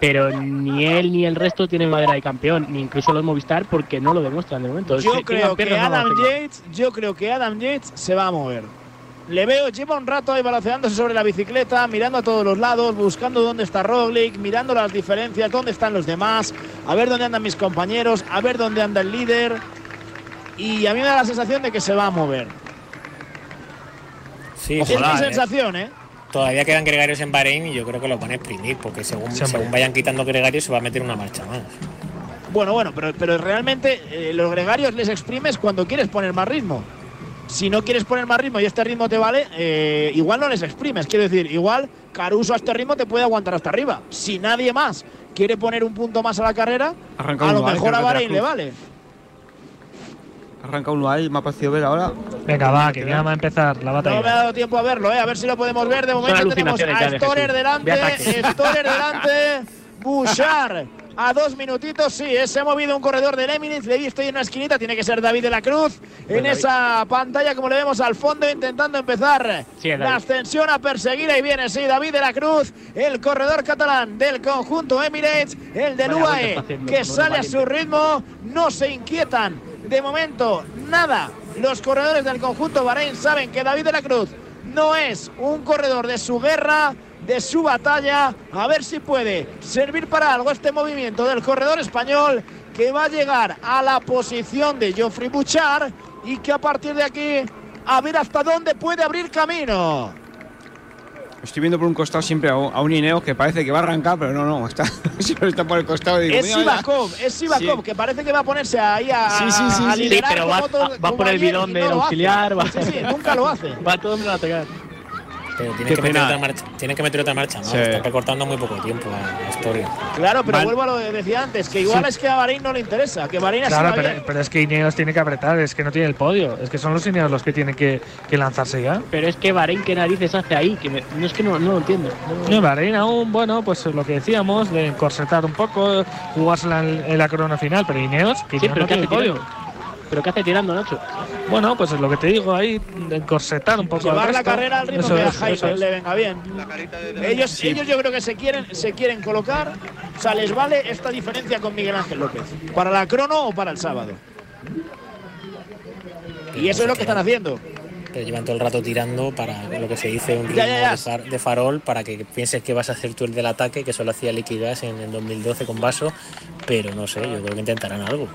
pero ni él ni el resto tienen madera de campeón, ni incluso los Movistar porque no lo demuestran de momento. Yo creo que Adam. Yates, yo creo que Adam Yates se va a mover. Le veo, lleva un rato ahí balanceándose sobre la bicicleta, mirando a todos los lados, buscando dónde está Roglic, mirando las diferencias, dónde están los demás, a ver dónde andan mis compañeros, a ver dónde anda el líder. Y a mí me da la sensación de que se va a mover. Sí, es mi ¿eh? sensación, ¿eh? Todavía quedan gregarios en Bahrein y yo creo que los van a exprimir, porque según, según vayan quitando gregarios se va a meter una marcha más. Bueno, bueno, pero, pero realmente eh, los gregarios les exprimes cuando quieres poner más ritmo. Si no quieres poner más ritmo y este ritmo te vale, eh, igual no les exprimes. Quiero decir, igual Caruso a este ritmo te puede aguantar hasta arriba. Si nadie más quiere poner un punto más a la carrera, Arranca a lo mejor a Bahrein le vale. Arranca uno ahí, me ha parecido ver ahora. Venga, va, que ya va a empezar la No me ha batalla. dado tiempo a verlo, ¿eh? a ver si lo podemos ver. De momento tenemos a Storer delante. Storer delante, Bouchard a dos minutitos. Sí, eh, se ha movido un corredor del Emirates. Le he visto ahí en una esquinita. Tiene que ser David de la Cruz. En David. esa pantalla, como le vemos al fondo, intentando empezar Sí, la ascensión a perseguir. Ahí viene, sí, David de la Cruz, el corredor catalán del conjunto Emirates, el del Vaya UAE, que no sale a su ritmo. No se inquietan. De momento, nada. Los corredores del conjunto Bahrein saben que David de la Cruz no es un corredor de su guerra, de su batalla. A ver si puede servir para algo este movimiento del corredor español que va a llegar a la posición de Geoffrey Bouchard y que a partir de aquí a ver hasta dónde puede abrir camino. Estoy viendo por un costado siempre a un, a Ineos que parece que va a arrancar, pero no, no, está, siempre está por el costado. digo, Es. Sivakov, es Sivakov, Sí. que parece que va a ponerse ahí a, Sí, sí, sí, a sí. liderar Sí, pero va- otro- va por el bidón del auxiliar, va- Sí, sí, nunca lo hace. Va todo el mundo a atacar. Pero tienen Qué que, meter otra marcha, tienen que meter otra marcha, ¿no? Sí. Están recortando muy poco tiempo la historia. Claro, pero Mal. vuelvo a lo que decía antes, que igual Sí. es que a Bahrein no le interesa, que Bahrein Claro, pero, pero es que Ineos tiene que apretar, es que no tiene el podio. Es que son los Ineos los que tienen que, que lanzarse ya. Pero es que Bahrein, ¿qué narices hace ahí? Que me- no es que no, no lo entiendo. No- No, Bahrein aún, bueno, pues lo que decíamos, de encorsetar un poco, jugársela en, en la corona final, pero Ineos, que Sí, pero no ¿qué tiene hace el podio. ¿Pero qué hace tirando, Nacho? Bueno, pues es lo que te digo ahí, de encorsetar un poco Llevar la carrera al ritmo Eso que a es, Jaime eso es. le venga bien. Ellos, ellos yo creo que se quieren, se quieren colocar, o sea, les vale esta diferencia con Miguel Ángel López, para la crono o para el sábado. Y eso es lo que están haciendo. Pero llevan todo el rato tirando para lo que se dice un ritmo Ya, ya, ya. De, far- de farol para que pienses que vas a hacer tú el del ataque, que solo hacía Liquigas en el 2012 con Vaso, pero no sé, yo creo que intentarán algo.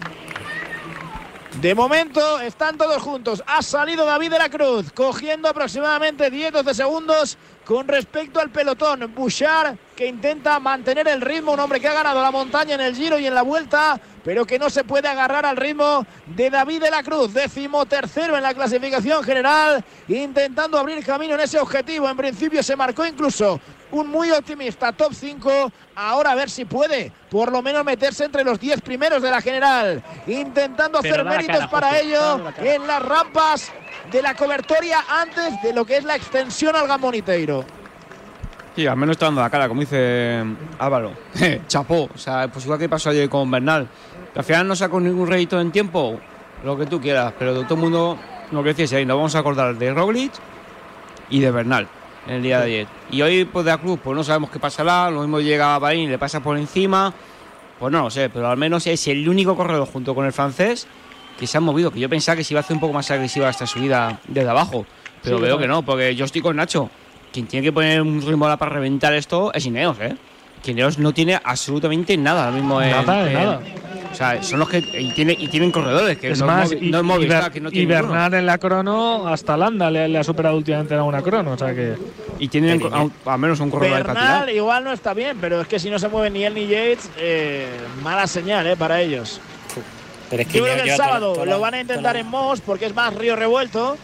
De momento están todos juntos. Ha salido David de la Cruz, cogiendo aproximadamente 10-12 segundos con respecto al pelotón. Bouchard, que intenta mantener el ritmo, un hombre que ha ganado la montaña en el giro y en la vuelta, pero que no se puede agarrar al ritmo de David de la Cruz, décimo tercero en la clasificación general, intentando abrir camino en ese objetivo. En principio se marcó incluso un muy optimista top 5. Ahora a ver si puede por lo menos meterse entre los 10 primeros de la general. Intentando Pero hacer méritos cara, para José, ello la en las rampas de la cobertoria antes de lo que es la extensión al Gamoniteiro. Sí, al menos está dando la cara, como dice Álvaro. Chapó. O sea, pues igual que pasó ayer con Bernal. Que al final no sacó ningún rédito en tiempo, lo que tú quieras, pero todo el mundo, lo que decías ahí, nos vamos a acordar de Roglic y de Bernal en el día de ayer. Y hoy, pues de la Cruz, pues no sabemos qué pasará. Lo mismo llega a Bahrein y le pasa por encima. Pues no lo sé, pero al menos es el único corredor junto con el francés que se han movido. Que yo pensaba que se iba a hacer un poco más agresiva esta subida desde abajo. Pero Sí, veo que no, porque yo estoy con Nacho. Quien tiene que poner un ritmo ahora para reventar esto es Ineos, ¿eh? Que Ineos no tiene absolutamente nada ahora mismo en- Nada, en- nada. O sea, son los que. Y, tiene- y tienen corredores, que Es no, más, es y, no es y Ber- que no y tiene ninguno. Bernal en la crono, hasta Landa le, le ha superado últimamente en una crono. O sea que. Y tienen al menos un corredor de Bernal igual no está bien, pero es que si no se mueve ni él ni Yates, eh, mala señal eh, para ellos. Pero es que Yo creo que el toda- sábado toda lo van a intentar toda en Moss porque es más río revuelto.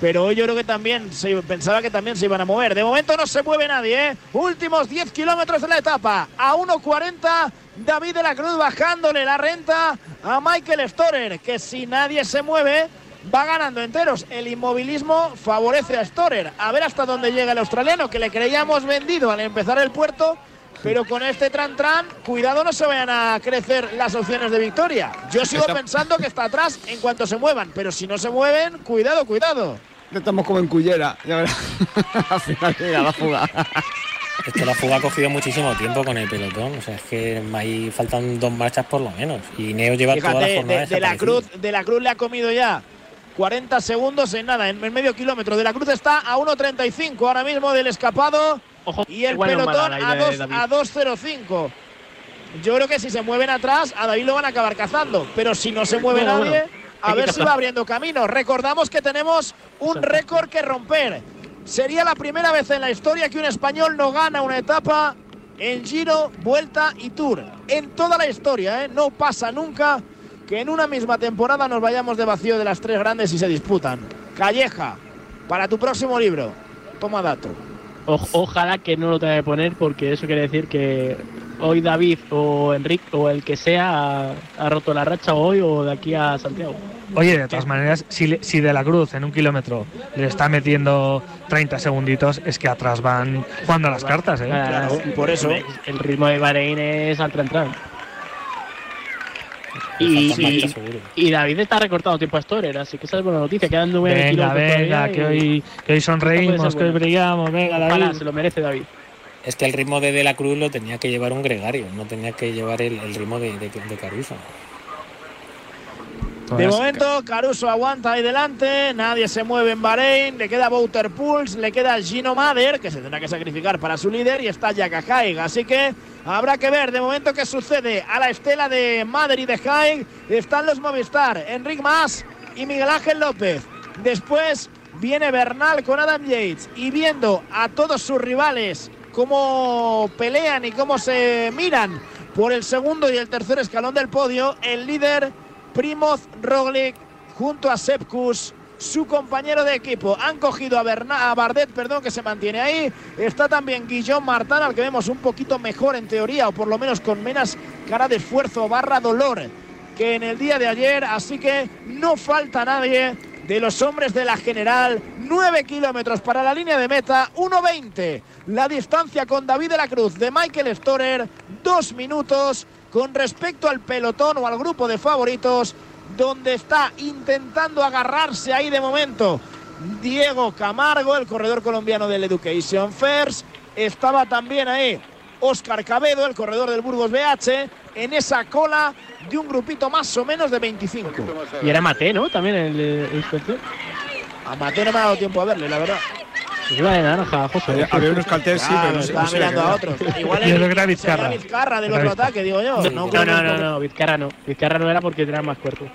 Pero hoy yo creo que también se pensaba que también se iban a mover. De momento no se mueve nadie, ¿eh? Últimos 10 kilómetros de la etapa. A 1.40, David de la Cruz bajándole la renta a Michael Storer, que si nadie se mueve, va ganando enteros. El inmovilismo favorece a Storer. A ver hasta dónde llega el australiano, que le creíamos vendido al empezar el puerto. Pero con este tran tran, cuidado no se vayan a crecer las opciones de victoria. Yo sigo Está- pensando que está atrás en cuanto se muevan, pero si no se mueven, cuidado, cuidado. Estamos como en Cullera. Ya verás. Al final llega la fuga. Es que la fuga ha cogido muchísimo tiempo con el pelotón. O sea, es que ahí faltan dos marchas por lo menos. Y Neo lleva toda la Fíjate, jornada de, de la. Cruz, de la Cruz le ha comido ya 40 segundos en nada, en el medio kilómetro. De la Cruz está a 1.35 ahora mismo del escapado Ojo, y el pelotón a idea de 2 David. a 2.05. Yo creo que si se mueven atrás, a David lo van a acabar cazando. Pero si no se mueve Bueno, nadie, bueno, a ver si va abriendo camino. Recordamos que tenemos un récord que romper. Sería la primera vez en la historia que un español no gana una etapa en Giro, Vuelta y Tour. En toda la historia, ¿eh? no pasa nunca que en una misma temporada nos vayamos de vacío de las tres grandes y se disputan. Calleja, para tu próximo libro, toma dato. O- ojalá que no lo tenga que poner porque eso quiere decir que hoy David o Enrique o el que sea ha, ha roto la racha hoy o de aquí a Santiago. Oye, de todas maneras, si, le- si de la cruz en un kilómetro le está metiendo 30 segunditos, es que atrás van jugando a las cartas, ¿eh? Claro, por eso. El ritmo de Bahrein es al entrar. Y, y- y David está recortando tiempo a Storer, así que esa es buena noticia. Quedan nueve Venga, kilómetros venga, que y- hoy, que hoy sonreímos, que hoy brillamos, venga, Ojalá, David. se lo merece David. Es que el ritmo de De la Cruz lo tenía que llevar un gregario, no tenía que llevar el, el ritmo de, de, de Caruso. De momento, Caruso aguanta ahí delante, nadie se mueve en Bahrein, le queda Bouter Pulse, le queda Gino Mader, que se tendrá que sacrificar para su líder, y está Jaka Haig. Así que habrá que ver de momento qué sucede. A la estela de Mader y de Haig están los Movistar, Enric Mas y Miguel Ángel López. Después viene Bernal con Adam Yates, y viendo a todos sus rivales cómo pelean y cómo se miran por el segundo y el tercer escalón del podio, el líder Primoz Roglic junto a Sepkus, su compañero de equipo. Han cogido a, Berna- a Bardet, perdón, que se mantiene ahí. Está también Guillaume Martin, al que vemos un poquito mejor en teoría, o por lo menos con menos cara de esfuerzo barra dolor que en el día de ayer. Así que no falta nadie de los hombres de la general. 9 kilómetros para la línea de meta, 1.20. La distancia con David de la Cruz de Michael Storer, 2 minutos con respecto al pelotón o al grupo de favoritos, donde está intentando agarrarse ahí de momento Diego Camargo, el corredor colombiano del Education First. Estaba también ahí Oscar Cabedo, el corredor del Burgos BH, en esa cola de un grupito más o menos de 25. Y era Mate, ¿no? También el, el inspector. A Mateo no me ha dado tiempo a verle, la verdad. Iba de naranja, José. Había, había unos carteles, sí, pero no sé- estaba mirando a otros. Igual era Vizcarra. Vizcarra del otro Vizcarra. ataque, digo yo. Sí, No, No, no, no, Vizcarra no. Vizcarra no era porque tenía más cuerpo.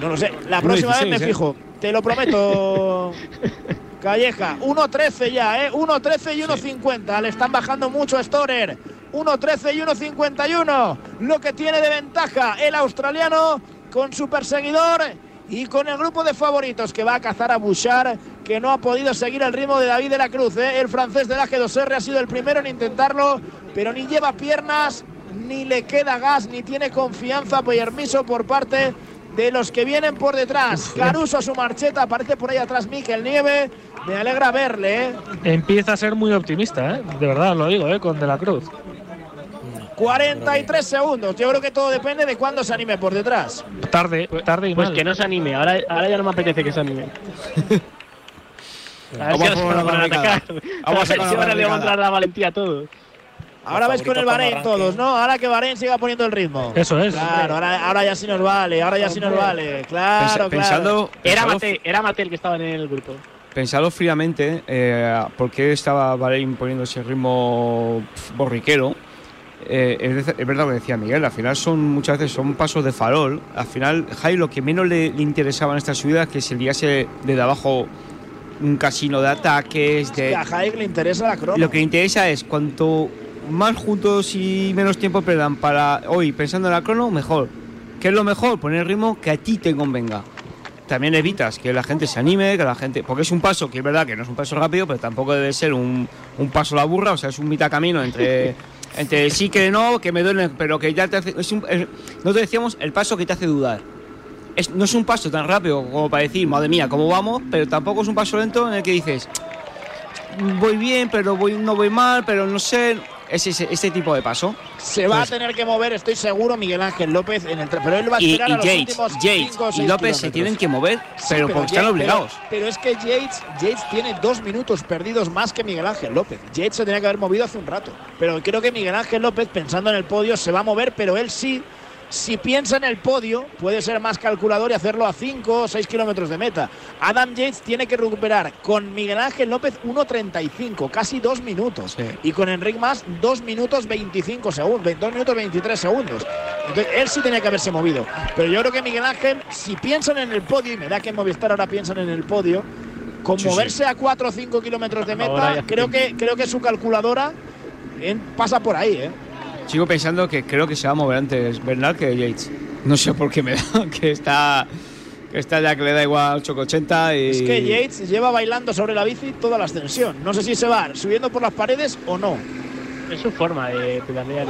No lo sé. La próxima vez 1.16, me ¿eh? fijo. Te lo prometo. Calleja, 1.13 ya, ¿eh? 1.13 y 1.50. Le están bajando mucho a Storer. 1.13 y 1.51. Lo que tiene de ventaja el australiano con su perseguidor y con el grupo de favoritos que va a cazar a Bouchard, que no ha podido seguir el ritmo de David de la Cruz. ¿eh? El francés de la G2R ha sido el primero en intentarlo, pero ni lleva piernas, ni le queda gas, ni tiene confianza permiso por parte de los que vienen por detrás. Caruso a su marcheta, aparece por ahí atrás Miquel Nieve. Me alegra verle, ¿eh? Empieza a ser muy optimista, ¿eh? De verdad, lo digo. Con De la Cruz. 43 segundos. Yo creo que todo depende de cuándo se anime por detrás. Tarde, tarde y Pues mal. que no se anime, ahora, ahora ya no me apetece que se anime. A ver Vamos si a ahora se poner van a atacar. Vamos a A ver sacar si la ahora le va a barricada. entrar la valentía a todos. Ahora ves con el Bahrein todos. ¿no? Ahora que Bahrein siga poniendo el ritmo. Eso es. Claro, ahora, ahora ya sí nos vale, ahora ya sí nos vale. Claro, Pensa- claro. Pensando, Era pensando- Mate, era Mate el que estaba en el grupo. Pensado fríamente, eh, ¿por qué estaba Bahrein poniendo ese ritmo borriquero? Eh, es, es verdad lo que decía Miguel, al final son muchas veces son pasos de farol. Al final, Jai lo que menos le, le interesaba en esta subida es que se liase desde abajo un casino de ataques. Que De, a Jaik le interesa la crono. lo que le interesa es cuanto más juntos y menos tiempo perdan para hoy pensando en la crono, mejor. ¿Qué es lo mejor? Poner el ritmo que a ti te convenga. También evitas que la gente se anime, que la gente. Porque es un paso que es verdad que no es un paso rápido, pero tampoco debe ser un, un paso a la burra, o sea, es un mitad camino entre. Entre sí que no, que me duele, pero que ya te hace. Es no te decíamos el paso que te hace dudar. No es un paso tan rápido como para decir, madre mía, ¿cómo vamos? Pero tampoco es un paso lento en el que dices, voy bien, pero voy, no voy mal, pero no sé. Ese, ese, ese tipo de paso. Se va Pues- a tener que mover, estoy seguro, Miguel Ángel López en el pero él va a Y, y esperar a los Yates, últimos Yates cinco y López se tienen que mover, Sí, pero porque están obligados. Pero, pero es que Yates, Yates tiene dos minutos perdidos más que Miguel Ángel López. Yates se tenía que haber movido hace un rato. Pero creo que Miguel Ángel López, pensando en el podio, se va a mover, pero él sí. Si piensa en el podio, puede ser más calculador y hacerlo a 5 o 6 kilómetros de meta. Adam Yates tiene que recuperar con Miguel Ángel López 1.35, casi dos minutos. Sí. Y con Enric Más 2 minutos 25 segundos, 2 minutos 23 segundos. Entonces, él sí tenía que haberse movido. Pero yo creo que Miguel Ángel, si piensan en el podio, y me da que en Movistar ahora piensan en el podio, con Sí, sí. moverse a 4 o 5 kilómetros de meta, creo que, creo que su calculadora en- pasa por ahí, ¿eh? Sigo pensando que creo que se va a mover antes Bernal que Yates. No sé por qué me da, que está, que está ya que le da igual 880 y... Es que Yates lleva bailando sobre la bici toda la ascensión. No sé si se va subiendo por las paredes o no. Es su forma de pedalear.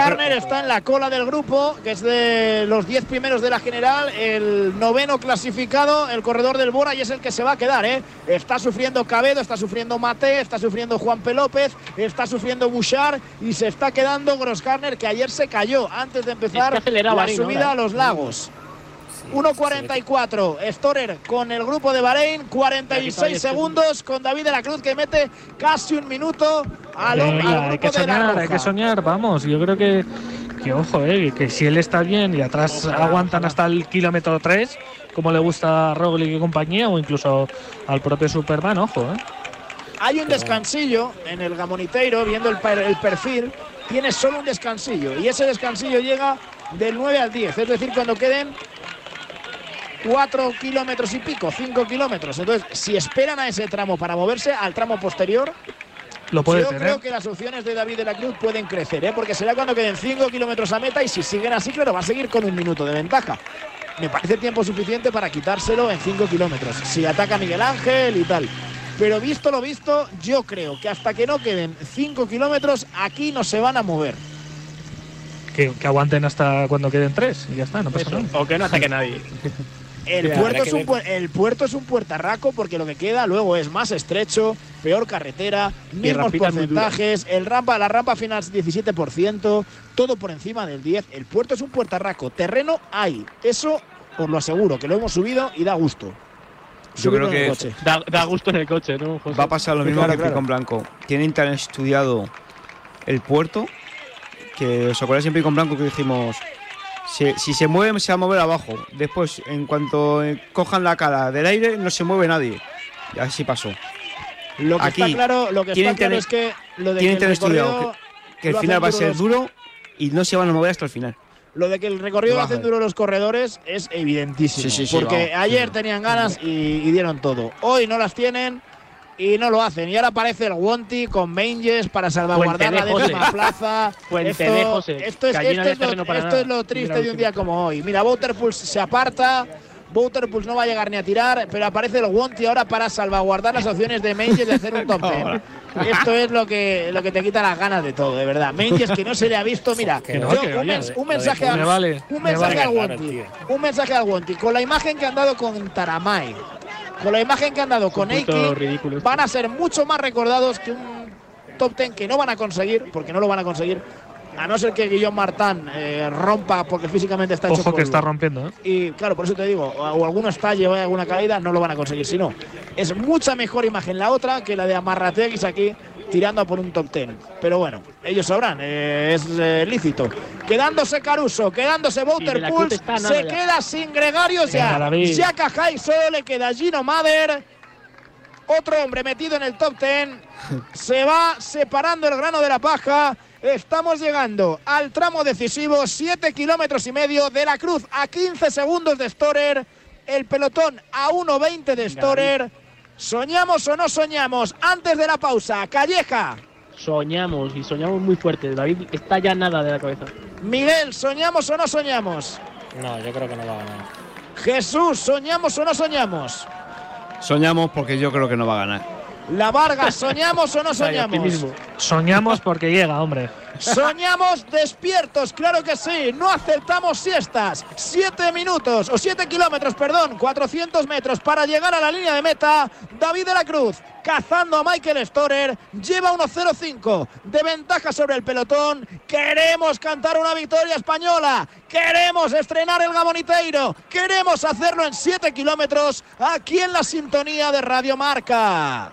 Harner creo- está en la cola del grupo, que es de los 10 primeros de la general, el noveno clasificado, el corredor del Bora, y es el que se va a quedar. ¿eh? Está sufriendo Cabedo, está sufriendo Mate, está sufriendo Juan P. López, está sufriendo Bouchard y se está quedando Cross Harner, que ayer se cayó antes de empezar la subida a los lagos. 1.44, Storer con el grupo de Bahrein, 46 segundos con David de la Cruz que mete casi un minuto al, grupo hay que de la soñar, hay que soñar, vamos. Yo creo que, que ojo, eh, que si él está bien y atrás Ojalá, aguantan ojalá. hasta el kilómetro 3, como le gusta a Roglic y compañía, o incluso al propio Superman, ojo, eh. Hay un descansillo en el Gamoniteiro, viendo el, per- el perfil, tiene solo un descansillo y ese descansillo llega del 9 al 10, es decir, cuando queden 4 kilómetros y pico, 5 kilómetros. Entonces, si esperan a ese tramo para moverse al tramo posterior, Lo puede yo tener. creo que las opciones de David de la Cruz pueden crecer, ¿eh? porque será cuando queden 5 kilómetros a meta y si siguen así, claro, va a seguir con un minuto de ventaja. Me parece tiempo suficiente para quitárselo en 5 kilómetros. Si ataca Miguel Ángel y tal. Pero visto lo visto, yo creo que hasta que no queden 5 kilómetros, aquí no se van a mover. Que, que aguanten hasta cuando queden 3 y ya está, no pasa Eso, nada. o que no ataque nadie. El puerto, es un, el puerto es un puertarraco porque lo que queda luego es más estrecho, peor carretera, mismos porcentajes, el rampa, la rampa final es 17%, todo por encima del 10. El puerto es un puertarraco, terreno hay, eso os lo aseguro, que lo hemos subido y da gusto. Yo Subirlo creo en el que coche. Da, da gusto en el coche, ¿no, José? Va a pasar lo mismo claro, que claro. Picón Blanco. Tienen tan estudiado el puerto que os acordáis en Picón Blanco que dijimos si, si se mueve se va a mover abajo. Después, en cuanto eh, cojan la cara del aire, no se mueve nadie. Y así pasó. Lo que aquí está claro, lo que está claro tener- es que lo de que el estudiado Que final va a ser duro y no se van a mover hasta el final. lo de que el recorrido Lo hacen hacen. duro los corredores es evidentísimo. Sí, sí, sí, porque vamos. ayer tenían ganas y, y dieron todo. Hoy no las tienen y no lo hacen. Y ahora aparece el Wonti con Manges para salvaguardar la décima plaza. Fuente esto, de José. Esto es, esto es lo, esto es lo triste Mira, de un día como hoy. Mira, Butterpulse se aparta. Butterpulse no va a llegar ni a tirar, pero aparece el Wonti ahora para salvaguardar las opciones de Manges de hacer un top ten. Esto es lo que, lo que te quita las ganas de todo, de verdad. Manges que no se le ha visto, mira, no, yo- un, mens- un lo de mensaje Pulse a, Me vale, un me mensaje vale. al Wonti. Un mensaje al Wonti. Con la imagen que han dado con Taramay, con la imagen que han dado con Eiki, ridículo. van a ser mucho más recordados que un top ten que no van a conseguir, porque no lo van a conseguir, a no ser que Guillaume Martán eh, rompa porque físicamente está hecho Ojo que está rompiendo, ¿eh? Y claro, por eso te digo, o, alguno estalle o hay alguna caída, no lo van a conseguir. Si no, es mucha mejor imagen la otra que la de Amarrateguis aquí tirando a por un top ten. Pero bueno, ellos sabrán, eh, es eh, lícito. Quedándose Caruso, quedándose está nada se ya. queda sin Gregario Venga, ya. Ya Cajay solo le queda Gino Mader. Otro hombre metido en el top ten. Se va separando el grano de la paja. Estamos llegando al tramo decisivo, 7 kilómetros y medio de la cruz a 15 segundos de Storer. El pelotón a 1.20 de Storer. ¿Soñamos o no soñamos? Antes de la pausa, Calleja. Soñamos y soñamos muy fuerte. David está ya nada de la cabeza. Miguel, ¿soñamos o no soñamos? No, yo creo que no va a ganar. Jesús, ¿soñamos o no soñamos? Soñamos porque yo creo que no va a ganar. La Vargas, ¿soñamos o no soñamos? Soñamos porque llega, hombre. Soñamos despiertos, claro que sí. No aceptamos siestas. Siete minutos, o siete kilómetros, perdón, 400 metros para llegar a la línea de meta. David de la Cruz cazando a Michael Storer. Lleva 1-0-5 de ventaja sobre el pelotón. Queremos cantar una victoria española. Queremos estrenar el Gamoniteiro. Queremos hacerlo en 7 kilómetros aquí en la sintonía de Radio Marca.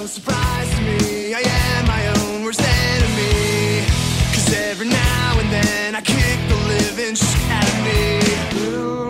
No surprise to me, I am my own worst enemy. Cause every now and then I kick the living shit out of me.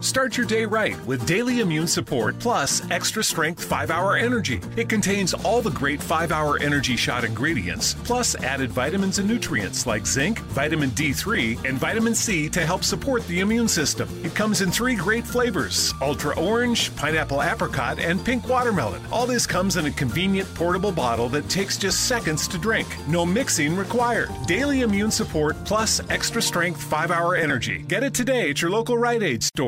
Start your day right with Daily Immune Support Plus Extra Strength 5 Hour Energy. It contains all the great 5 Hour Energy Shot ingredients, plus added vitamins and nutrients like zinc, vitamin D3, and vitamin C to help support the immune system. It comes in three great flavors Ultra Orange, Pineapple Apricot, and Pink Watermelon. All this comes in a convenient portable bottle that takes just seconds to drink. No mixing required. Daily Immune Support Plus Extra Strength 5 Hour Energy. Get it today at your local Rite Aid store.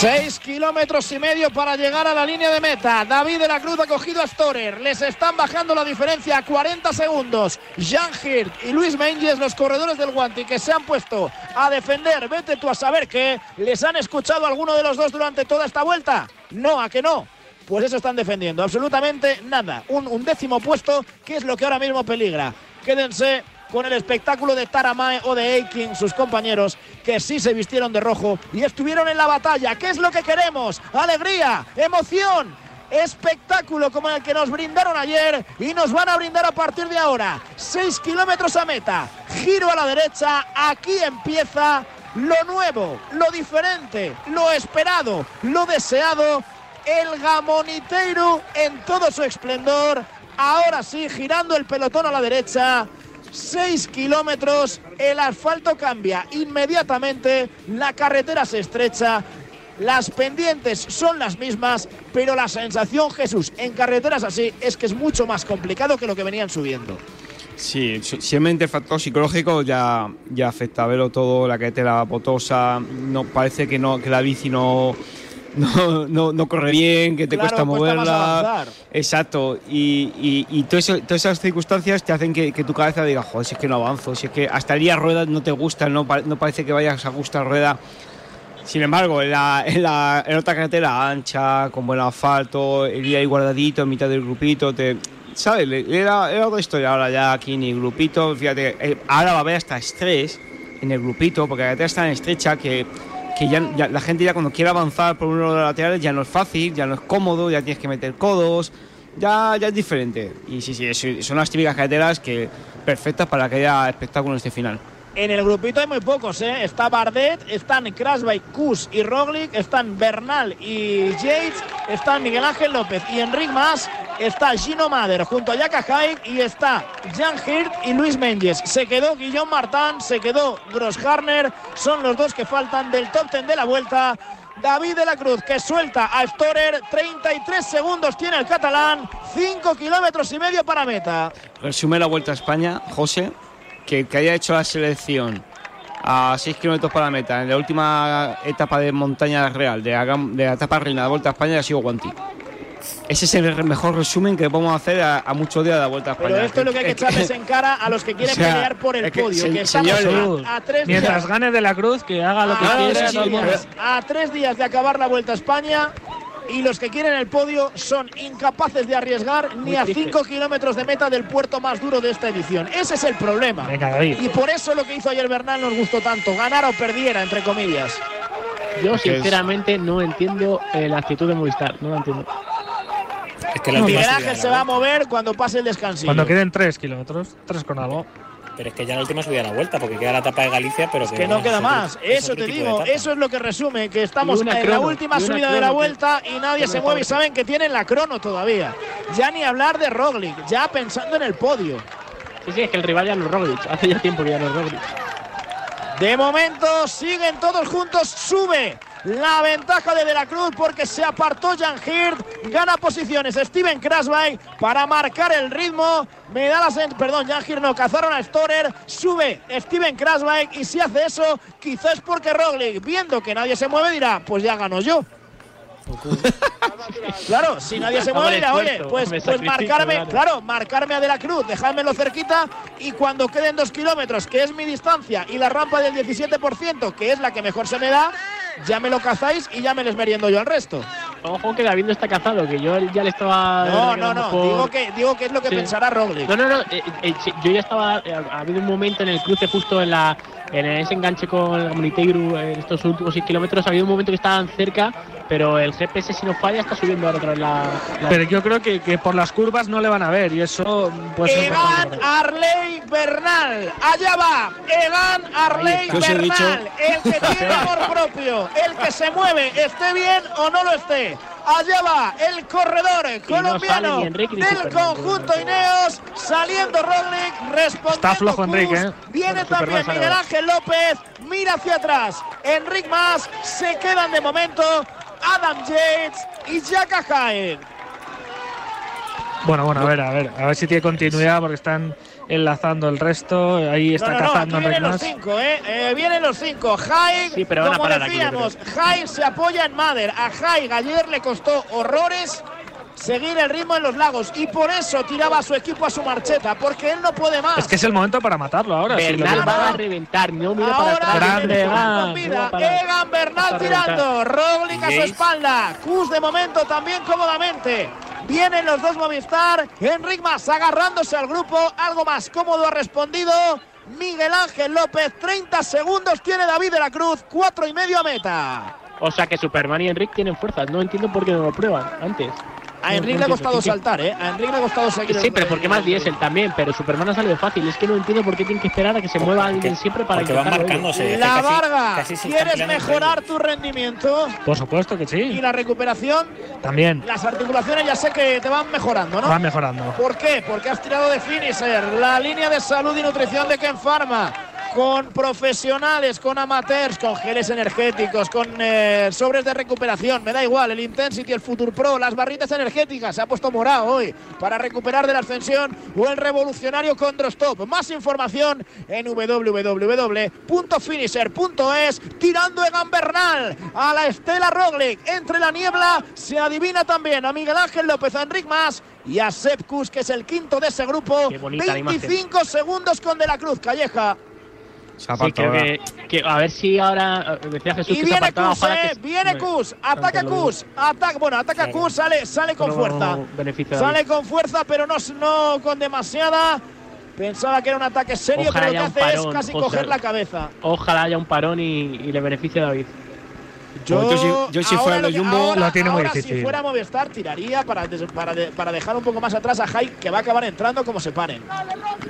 Seis kilómetros y medio para llegar a la línea de meta. David de la Cruz ha cogido a Storer. Les están bajando la diferencia a 40 segundos. Jan Hirt y Luis Menges, los corredores del Guanti, que se han puesto a defender. Vete tú a saber que les han escuchado alguno de los dos durante toda esta vuelta. No, a que no. Pues eso están defendiendo. Absolutamente nada. Un, un décimo puesto, que es lo que ahora mismo peligra. Quédense con el espectáculo de Taramae o de Aiking, sus compañeros, que sí se vistieron de rojo y estuvieron en la batalla. ¿Qué es lo que queremos? Alegría, emoción. espectáculo como el que nos brindaron ayer y nos van a brindar a partir de ahora. 6 kilómetros a meta, giro a la derecha, aquí empieza lo nuevo, lo diferente, lo esperado, lo deseado, el Gamoniteiro en todo su esplendor. Ahora sí, girando el pelotón a la derecha. 6 kilómetros, el asfalto cambia inmediatamente, la carretera se estrecha, las pendientes son las mismas, pero la sensación, Jesús, en carreteras así es que es mucho más complicado que lo que venían subiendo. Sí, si- simplemente el factor psicológico ya, ya afecta a verlo todo, la carretera potosa, no, parece que, no, que la bici no, no, no, no corre bien, que te Claro, cuesta cuesta más moverla. avanzar. Exacto, y, y, y todo eso- todas esas circunstancias te hacen que, que tu cabeza diga, joder, si es que no avanzo, si es que hasta el día rueda no te gusta, no, no parece que vayas a gusto a rueda. Sin embargo, en, la, en, la, en otra carretera ancha, con buen asfalto, el día ahí guardadito en mitad del grupito, te, ¿sabes? Era, era otra historia. Ahora ya aquí ni grupito, fíjate, eh, ahora va a haber hasta estrés en el grupito, porque la carretera es tan estrecha que, que ya, la gente ya cuando quiere avanzar por uno de los laterales ya no es fácil, ya no es cómodo, ya tienes que meter codos, ya, ya es diferente. Y sí, sí, son las típicas carreteras que perfectas para que haya espectáculo en este final. En el grupito hay muy pocos, ¿eh? Está Bardet, están Krasbike, Kus y Roglic, están Bernal y Yates, están Miguel Ángel López y Enric Mas, está Gino Mader junto a Jaka Haig y está Jan Hirt y Luis Menges. Se quedó Guillaume Martin, se quedó Gross Harner, son los dos que faltan del top 10 de la vuelta. David de la Cruz que suelta a Storer, 33 segundos tiene el catalán, 5 kilómetros y medio para meta. resume la Vuelta a España, José, que, que haya hecho la selección a 6 kilómetros para meta en la última etapa de montaña real, de la, de la etapa reina de la Vuelta a España, ha sido Guanti. Ese es el mejor resumen que podemos hacer a, a muchos días de la Vuelta a España. Pero esto es lo que hay que echarles en cara a los que quieren O sea, pelear por el es que, podio. se- Que estamos señores, a, a tres Mientras días, gane de la Cruz, que haga lo que a, quiera. sí, todo el mundo. a tres días de acabar la Vuelta a España. Y los que quieren el podio son incapaces de arriesgar ni a. 5 kilómetros de meta del puerto más duro de esta edición. Ese es el problema. Venga, David. Y por eso lo que hizo ayer Bernal nos gustó tanto. Ganara o perdiera, entre comillas. Yo sinceramente no entiendo eh, la actitud de Movistar, no la entiendo. Es que subida Ángel se va a mover cuando pase el descansillo. Cuando queden 3 kilómetros, 3 con algo. Pero es que ya la última subida de la vuelta, porque queda la etapa de Galicia, pero Es que no queda más. Eso te digo, eso es lo que resume, que estamos en la última subida de la vuelta y nadie se mueve y saben que tienen la crono todavía. Ya ni hablar de Roglic, ya pensando en el podio. Sí, sí, es que el rival ya no es Roglic, hace ya tiempo que ya no es Roglic. De momento siguen todos juntos, sube la ventaja de De la Cruz porque se apartó Jan Hirt, gana posiciones Steven Krasby para marcar el ritmo. Me da la sen- perdón, Jan Hirt no, cazaron a Storer, sube Steven Krasby y si hace eso, quizás porque Roglic, viendo que nadie se mueve, dirá, pues ya gano yo. Claro, si nadie se mueve, dirá, oye, pues, pues marcarme, claro. claro, marcarme a De la Cruz, dejádmelo cerquita y cuando queden dos kilómetros, que es mi distancia, y la rampa del 17%, que es la que mejor se me da, ya me lo cazáis y ya me les meriendo yo al resto. Ojo que David no está cazado, que yo ya le estaba. No, no, no, mejor- digo que, digo que es lo que Sí. pensará Roglic. No, no, no. eh, eh, yo ya estaba. eh, ha habido un momento en el cruce, justo en la en ese enganche con el Comuniteiru en estos últimos 6 kilómetros. Ha habido un momento que estaban cerca, pero el GPS, si no falla, está subiendo ahora otra vez la. la- Pero yo creo que, que por las curvas no le van a ver y eso puede ser Egan. Arley Bernal, allá va, Egan Arley ¿Qué os he Bernal, el que tiene amor propio, el que se mueve, esté bien o no lo esté. Allá va el corredor colombiano Enrique del conjunto Ineos, saliendo Roglic, respondiendo Está flojo Enrique, ¿eh? Viene Bueno, también Miguel. Ángel López, mira hacia atrás, Enric Mas, se quedan de momento Adam Yates y Jaka Haig. Bueno, bueno, a ver, a ver, a ver si tiene continuidad porque están enlazando el resto. Ahí está no, no, no, cazando aquí Enric vienen los cinco, ¿eh? Eh, Vienen los cinco. Haig, Sí, pero van a como decíamos, Haig se apoya en Mader. A Haig ayer le costó horrores seguir el ritmo en los lagos y por eso tiraba a su equipo a su marcheta, porque él no puede más. Es que es el momento para matarlo ahora. si lo Bernal va a reventar, no mira Ahora para atrás. Grande, va para- Egan Bernal tirando. Roglic a su espalda. Kus de momento también cómodamente. Vienen los dos Movistar. Enric Mas agarrándose al grupo. Algo más cómodo ha respondido. Miguel Ángel López, 30 segundos tiene David de la Cruz, cuatro y medio a meta. O sea que Superman y Enric tienen fuerzas. No entiendo por qué no lo prueban antes. A Enrique no le ha costado saltar, ¿eh? A Enrique le ha costado seguir. Sí, el- pero porque más diésel también, pero Superman ha salido fácil. Es que no entiendo por qué tienen que esperar a que se mueva alguien siempre para porque van marcándose. que La Varga, casi ¿quieres mejorar tu rendimiento Por supuesto que y sí. la recuperación? También Las articulaciones ya sé que te van mejorando, ¿no? va mejorando. ¿Por qué? Porque has tirado de finisher, la línea de salud y nutrición de Ken Pharma, con profesionales, con amateurs, con geles energéticos, con eh, sobres de recuperación, me da igual, el Intensity, el Future Pro, las barritas energéticas, se ha puesto morado hoy para recuperar de la ascensión o el revolucionario Condrostop. Más información en www.finisher.es, tirando Egan Bernal a la Estela Roglic, entre la niebla, se adivina también a Miguel Ángel López, a Enric Mas y a Sepp Kuss, que es el quinto de ese grupo. Qué bonita la imagen. 25 segundos con De la Cruz, Calleja. Se Sí, creo que, que a ver si ahora eh, decía Jesús Y que se viene apartaba, Kus, ojalá eh, que- viene Kus, ataca Kus, ataca, bueno, ataca. Kus, sale, sale con fuerza. Sale con fuerza, pero no, no con demasiada. Pensaba que era un ataque serio, Ojalá pero lo que hace parón, es casi coger la cabeza. Ojalá haya un parón y, y le beneficie a David. Yo, yo si- yo si ahora fuera lo Jumbo, ahora- lo tiene muy ahora difícil. Si fuera Movistar, tiraría para, des- para, de- para dejar un poco más atrás a Jai, que va a acabar entrando como se paren.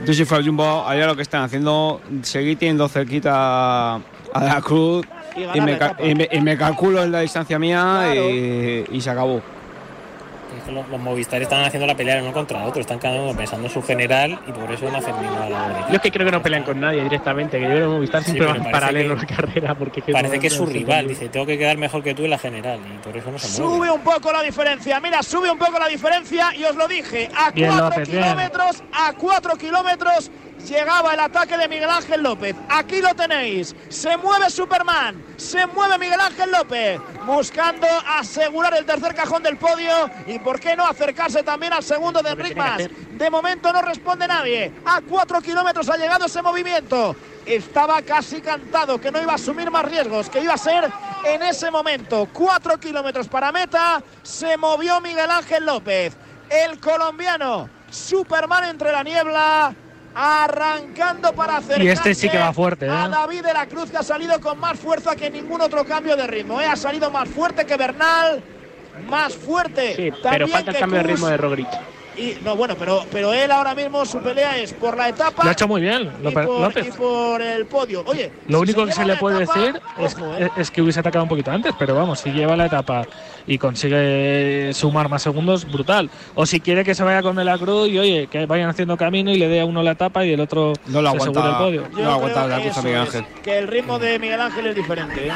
Yo si fuera el Jumbo, haría lo que están haciendo, seguir teniendo cerquita a la cruz Y me, y me- y me calculo en la distancia mía Claro. y, y se acabó. Los, los Movistar están haciendo la pelea uno contra otro, están cada uno pensando en su general y por eso no hacen ninguna labor. Yo es que creo que no pelean con nadie directamente, que yo creo que Movistar Sí, siempre pero van parece paralelos que- en carrera. Porque que Parece no- que es su rival, dice, tengo que quedar mejor que tú en la general y por eso no se mueve. Sube un poco la diferencia, mira, sube un poco la diferencia y os lo dije, a Bien, 4 López, bien. kilómetros, a 4 kilómetros llegaba el ataque de Miguel Ángel López. Aquí lo tenéis, se mueve Superman, se mueve Miguel Ángel López, buscando asegurar el tercer cajón del podio y por qué no acercarse también al segundo de Enric Mas. De momento no responde nadie, a 4 kilómetros ha llegado ese movimiento. Estaba casi cantado que no iba a asumir más riesgos, que iba a ser en ese momento. Cuatro kilómetros para meta, se movió Miguel Ángel López. El colombiano, Superman entre la niebla, arrancando para acercarse Y este sí que va fuerte, ¿eh? a David de la Cruz, que ha salido con más fuerza que ningún otro cambio de ritmo. ¿eh? Ha salido más fuerte que Bernal, más fuerte. Sí, pero falta el cambio de ritmo de Roglic. Y, no, bueno, pero, pero él ahora mismo su pelea es por la etapa Lo ha hecho muy bien, y, López. por, López. y por el podio. Oye, Lo si único que lleva se le puede etapa, decir es, ojo, ¿eh? es que hubiese atacado un poquito antes, pero vamos, si lleva la etapa y consigue sumar más segundos, brutal. O si quiere que se vaya con De la Cruz y oye, que vayan haciendo camino y le dé a uno la etapa y el otro No lo se asegure aguanta. el podio. Yo No aguanta creo la que cruz a Miguel es, Ángel. Que el ritmo de Miguel Ángel es diferente. ¿eh?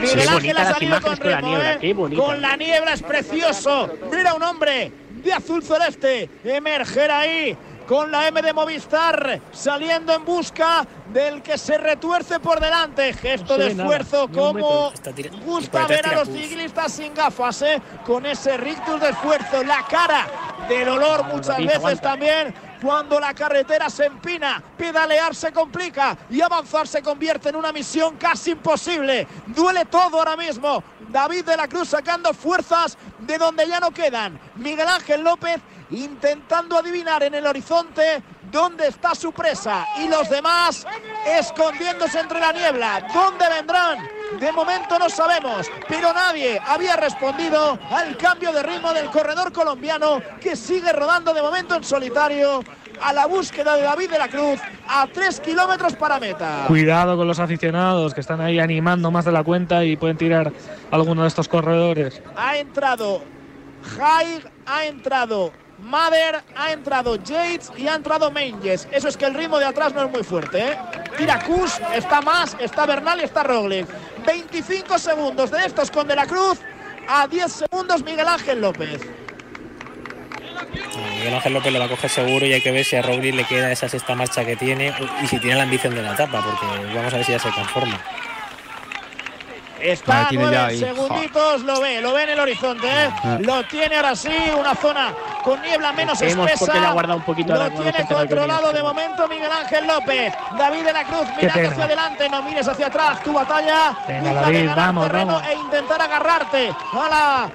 Miguel Ángel bonitas ha salido con con la ritmo, niebla, ¿eh? Con la niebla es precioso. Mira un hombre de azul celeste emerger ahí. Con la M de Movistar saliendo en busca del que se retuerce por delante. Gesto No de nada, esfuerzo como gusta ver a los ciclistas sin gafas, ¿eh? con ese rictus de esfuerzo, la cara del olor muchas David, veces aguanta. también cuando la carretera se empina, pedalear se complica y avanzar se convierte en una misión casi imposible. Duele todo ahora mismo. David de la Cruz sacando fuerzas de donde ya no quedan. Miguel Ángel López intentando adivinar en el horizonte dónde está su presa y los demás escondiéndose entre la niebla. ¿Dónde vendrán? De momento no sabemos, pero nadie había respondido al cambio de ritmo del corredor colombiano que sigue rodando de momento en solitario a la búsqueda de David de la Cruz a tres kilómetros para meta. Cuidado con los aficionados que están ahí animando más de la cuenta y pueden tirar alguno de estos corredores. Ha entrado Haig, ha entrado Mader, ha entrado Yates y ha entrado Menges. Eso es que el ritmo de atrás no es muy fuerte. ¿eh? Tira está más, está Bernal y está Roglic. 25 segundos de estos con De la Cruz. A 10 segundos Miguel Ángel López. Miguel Ángel López lo va a coger seguro y hay que ver si a Roglic le queda esa sexta marcha que tiene y si tiene la ambición de la etapa, porque vamos a ver si ya se conforma. Está a nueve segunditos, lo ve, lo ve en el horizonte. ¿eh? Ah. Lo tiene ahora sí, una zona con niebla menos espesa. porque le ha guardado un poquito lo tiene controlado de momento Miguel Ángel López. David de la Cruz mirando hacia adelante, no mires hacia atrás. Tu batalla. Venga, David, ganar vamos, terreno vamos. E intentar agarrarte a la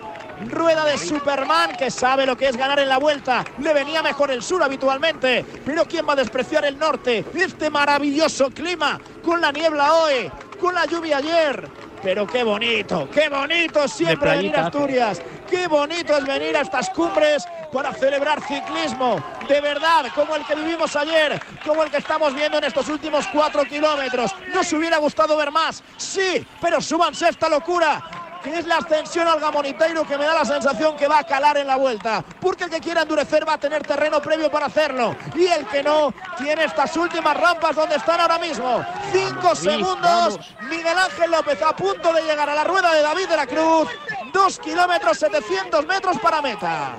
rueda de Superman que sabe lo que es ganar en la vuelta. Le venía mejor el sur habitualmente, pero ¿quién va a despreciar el norte? Este maravilloso clima con la niebla hoy, con la lluvia ayer. Pero qué bonito, qué bonito siempre venir a. Asturias. Qué bonito es venir a estas cumbres para celebrar ciclismo. De verdad, como el que vivimos ayer, como el que estamos viendo en estos últimos cuatro kilómetros. ¿Nos hubiera gustado ver más? Sí, pero súbanse a esta locura que es la ascensión al Gamoniteiro que me da la sensación que va a calar en la vuelta. Porque el que quiera endurecer va a tener terreno previo para hacerlo. Y el que no, tiene estas últimas rampas donde están ahora mismo. Cinco segundos. Miguel Ángel López a punto de llegar a la rueda de David de la Cruz. Dos kilómetros 700 metros para meta.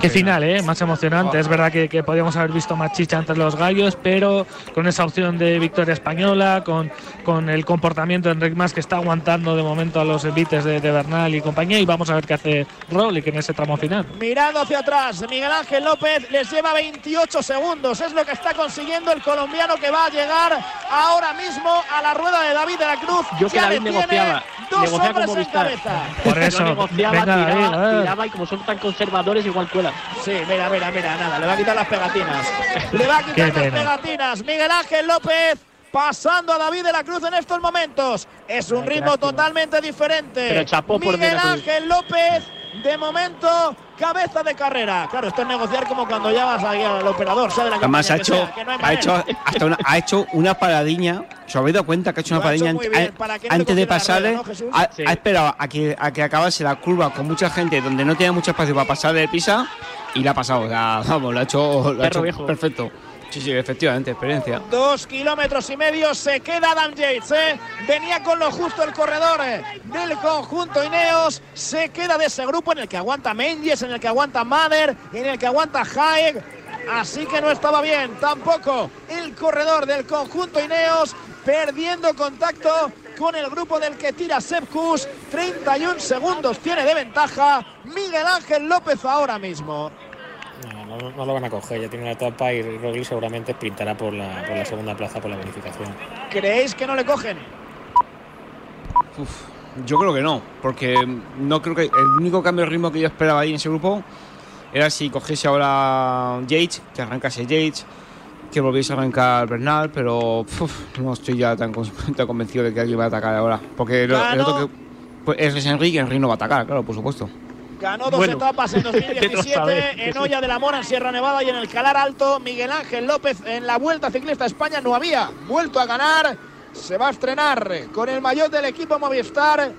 Qué, final, ¿eh? Más emocionante. Es verdad que, que podíamos haber visto más chicha entre los gallos, pero con esa opción de victoria española, con, con el comportamiento de Enric Mas que está aguantando de momento a los envites de, de Bernal y compañía. Y vamos a ver qué hace Roglic en ese tramo final. Mirando hacia atrás, Miguel Ángel López les lleva 28 segundos. Es lo que está consiguiendo el colombiano que va a llegar ahora mismo a la rueda de David de la Cruz. Yo que Ya David le tiene negociaba. Dos negociaba hombres en cabeza. Por eso, No negociaba, venga, tiraba, David, tiraba y como son tan conservadores, igual cuela. Sí, mira, mira, mira, nada, le va a quitar las pegatinas. Le va a quitar las pegatinas. Miguel Ángel López pasando a David de la Cruz en estos momentos. Es un ritmo totalmente diferente. Pero Miguel. Ángel López, de momento, cabeza de carrera. Claro, esto es negociar como cuando llamas ahí al operador, la Además ha hecho, sea, que no ha hecho hasta una, ha hecho una paradiña. ¿Se habéis dado cuenta que ha hecho una hecho paradiña bien, a- no antes de la pasarle? rueda, ¿no, Jesús? ha, Sí. ha esperado a que, a que acabase la curva con mucha gente donde no tenía mucho espacio para pasar de pisa y la ha pasado. O sea, vamos, lo ha hecho, lo ha Perro hecho viejo. perfecto. Sí, sí, efectivamente, experiencia. Dos kilómetros y medio se queda Adam Yates, ¿eh? Venía con lo justo el corredor eh, del conjunto Ineos. Se queda de ese grupo en el que aguanta Menges, en el que aguanta Mader, en el que aguanta Haeg. Así que no estaba bien tampoco el corredor del conjunto Ineos, perdiendo contacto con el grupo del que tira Sepkus. 31 segundos tiene de ventaja Miguel Ángel López ahora mismo. No, no, lo van a coger, ya tiene una etapa y Roglic seguramente sprintará por la, por la segunda plaza por la bonificación. ¿Creéis que no le cogen? Uf, yo creo que no, porque no creo que el único cambio de ritmo que yo esperaba ahí en ese grupo era si cogiese ahora Yates, que arrancase Yates, que volviese a arrancar Bernal, pero uf, no estoy ya tan, tan convencido de que alguien va a atacar ahora. Porque el Claro. otro que pues, es Enrique, Enrique no va a atacar, claro, por supuesto. Ganó dos Bueno, etapas en vete tú a 2017 saber, que en. Olla de la Mora, en Sierra Nevada y en el Calar Alto. Miguel Ángel López en la Vuelta Ciclista a España no había vuelto a ganar. Se va a estrenar con el maillot del equipo Movistar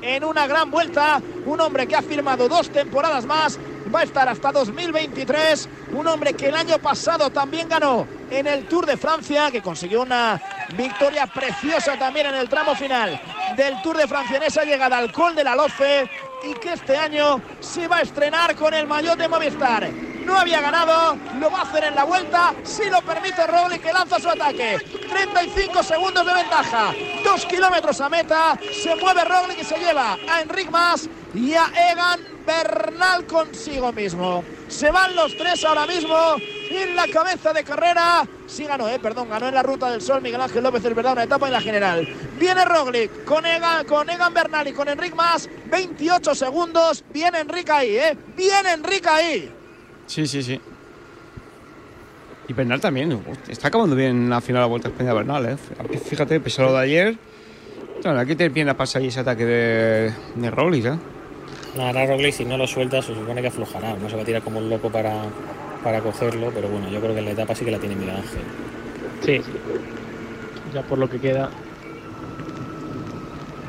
en una gran vuelta. Un hombre que ha firmado dos temporadas más. Va a estar hasta 2023. Un hombre que el año pasado también ganó en el Tour de Francia, que consiguió una victoria preciosa también en el tramo final del Tour de Francia en esa llegada al Col de la Loce y que este año se va a estrenar con el maillot de Movistar. No había ganado, lo va a hacer en la vuelta, si lo permite Roglic que lanza su ataque. 35 segundos de ventaja, 2 kilómetros a meta, se mueve Roglic y se lleva a Enric Mas y a Egan Bernal consigo mismo. Se van los tres ahora mismo en la cabeza de carrera. Sí ganó, eh, perdón, ganó en la ruta del sol Miguel Ángel López, es verdad, una etapa en la general. Viene Roglic con Egan, con Egan Bernal y con Enric Mas, 28 segundos. Viene Enric ahí, eh, viene Enric ahí. Sí, sí, sí. Y Bernal también, está acabando bien la final de la Vuelta a España Bernal, ¿eh? Fíjate, pese a lo de ayer, bueno, aquí te viene a pasar ahí ese ataque de, de Roglic, ¿eh? No, ahora Roglic si no lo suelta se supone que aflojará, no se va a tirar como un loco para, para cogerlo, pero bueno, yo creo que la etapa sí que la tiene Miguel Ángel. Sí, sí. Ya por lo que queda.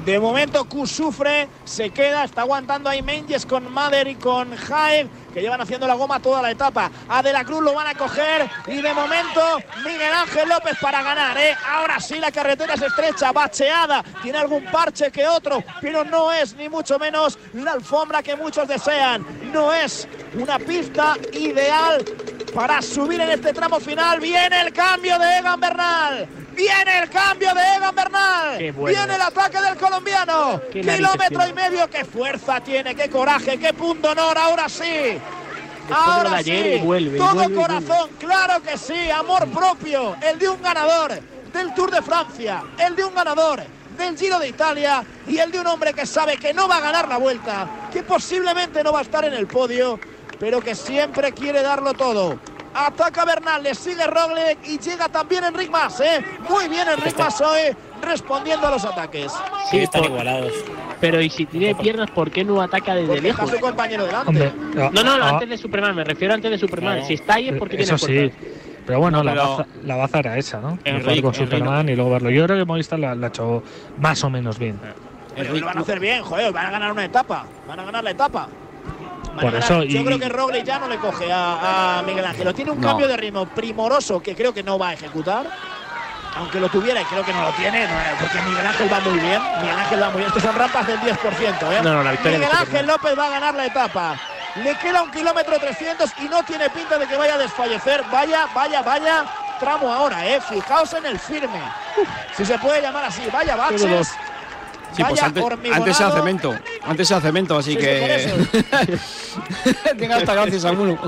De momento Q sufre, se queda, está aguantando ahí Menges con Mader y con Jaén, que llevan haciendo la goma toda la etapa. A De la Cruz lo van a coger y de momento Miguel Ángel López para ganar. ¿eh? Ahora sí la carretera es estrecha, bacheada, tiene algún parche que otro, pero no es ni mucho menos la alfombra que muchos desean. No es una pista ideal para subir en este tramo final. Viene el cambio de Egan Bernal. Viene el cambio de Egan Bernal. Bueno. Viene el ataque del colombiano. Qué Kilómetro y medio. Qué fuerza tiene, qué coraje, qué punto honor. Ahora sí. Ahora de ayer, sí. y vuelve, y Todo y corazón. Claro que sí. Amor propio. El de un ganador del Tour de Francia. El de un ganador del Giro de Italia. Y el de un hombre que sabe que no va a ganar la vuelta. Que posiblemente no va a estar en el podio. Pero que siempre quiere darlo todo. Ataca Bernal, le sigue Roglic y llega también Enric Mas, ¿eh? Muy bien Enric Mas hoy, respondiendo a los ataques. Sí, están igualados. Pero y si tiene piernas, ¿por qué no ataca desde Porque está lejos? su compañero delante. Hombre, No, no, no, ah, antes de Superman, me refiero antes de Superman. Claro. Si está ahí es porque tiene Eso sí. fuerza. Pero bueno, No, la, pero- baza, la baza era esa, ¿no? Enrique- con Enrique- Superman y luego verlo. Yo creo que Movistar la, la ha hecho más o menos bien. Pero lo van a hacer bien, joder, van a ganar una etapa. Van a ganar la etapa. Por eso, Yo y- creo que Roglic ya no le coge a, a Miguel Ángel. Tiene un No. cambio de ritmo primoroso que creo que no va a ejecutar. Aunque lo tuviera y creo que no lo tiene, no, porque Miguel Ángel va muy bien. Miguel Ángel va muy bien. Estas son rampas del 10%, ¿eh? No, no, la victoria Miguel Ángel. López va a ganar la etapa. Le queda un kilómetro 300 y no tiene pinta de que vaya a desfallecer. Vaya, vaya, vaya tramo ahora, ¿eh? Fijaos en el firme. Si se puede llamar así. Vaya baches. Sí, pues vaya antes, hormigonado. antes era cemento. Antes era cemento, así Sí, sí, que. Tenga hasta gracias alguno.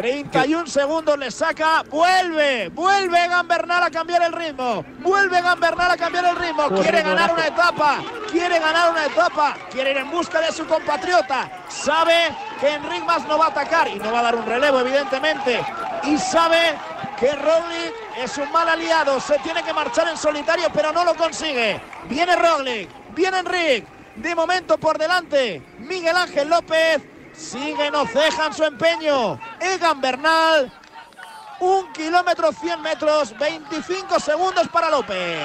31 segundos le saca. Vuelve, vuelve Egan Bernal a cambiar el ritmo. Vuelve Egan Bernal a cambiar el ritmo. Quiere ganar una etapa. Quiere ganar una etapa. Quiere ir en busca de su compatriota. Sabe que Enric Mas no va a atacar y no va a dar un relevo, evidentemente. Y sabe que Roglic es un mal aliado. Se tiene que marchar en solitario, pero no lo consigue. Viene Roglic, viene Enric. De momento por delante, Miguel Ángel López. Sigue, no cejan su empeño. Egan Bernal. Un kilómetro 100 metros, 25 segundos para López.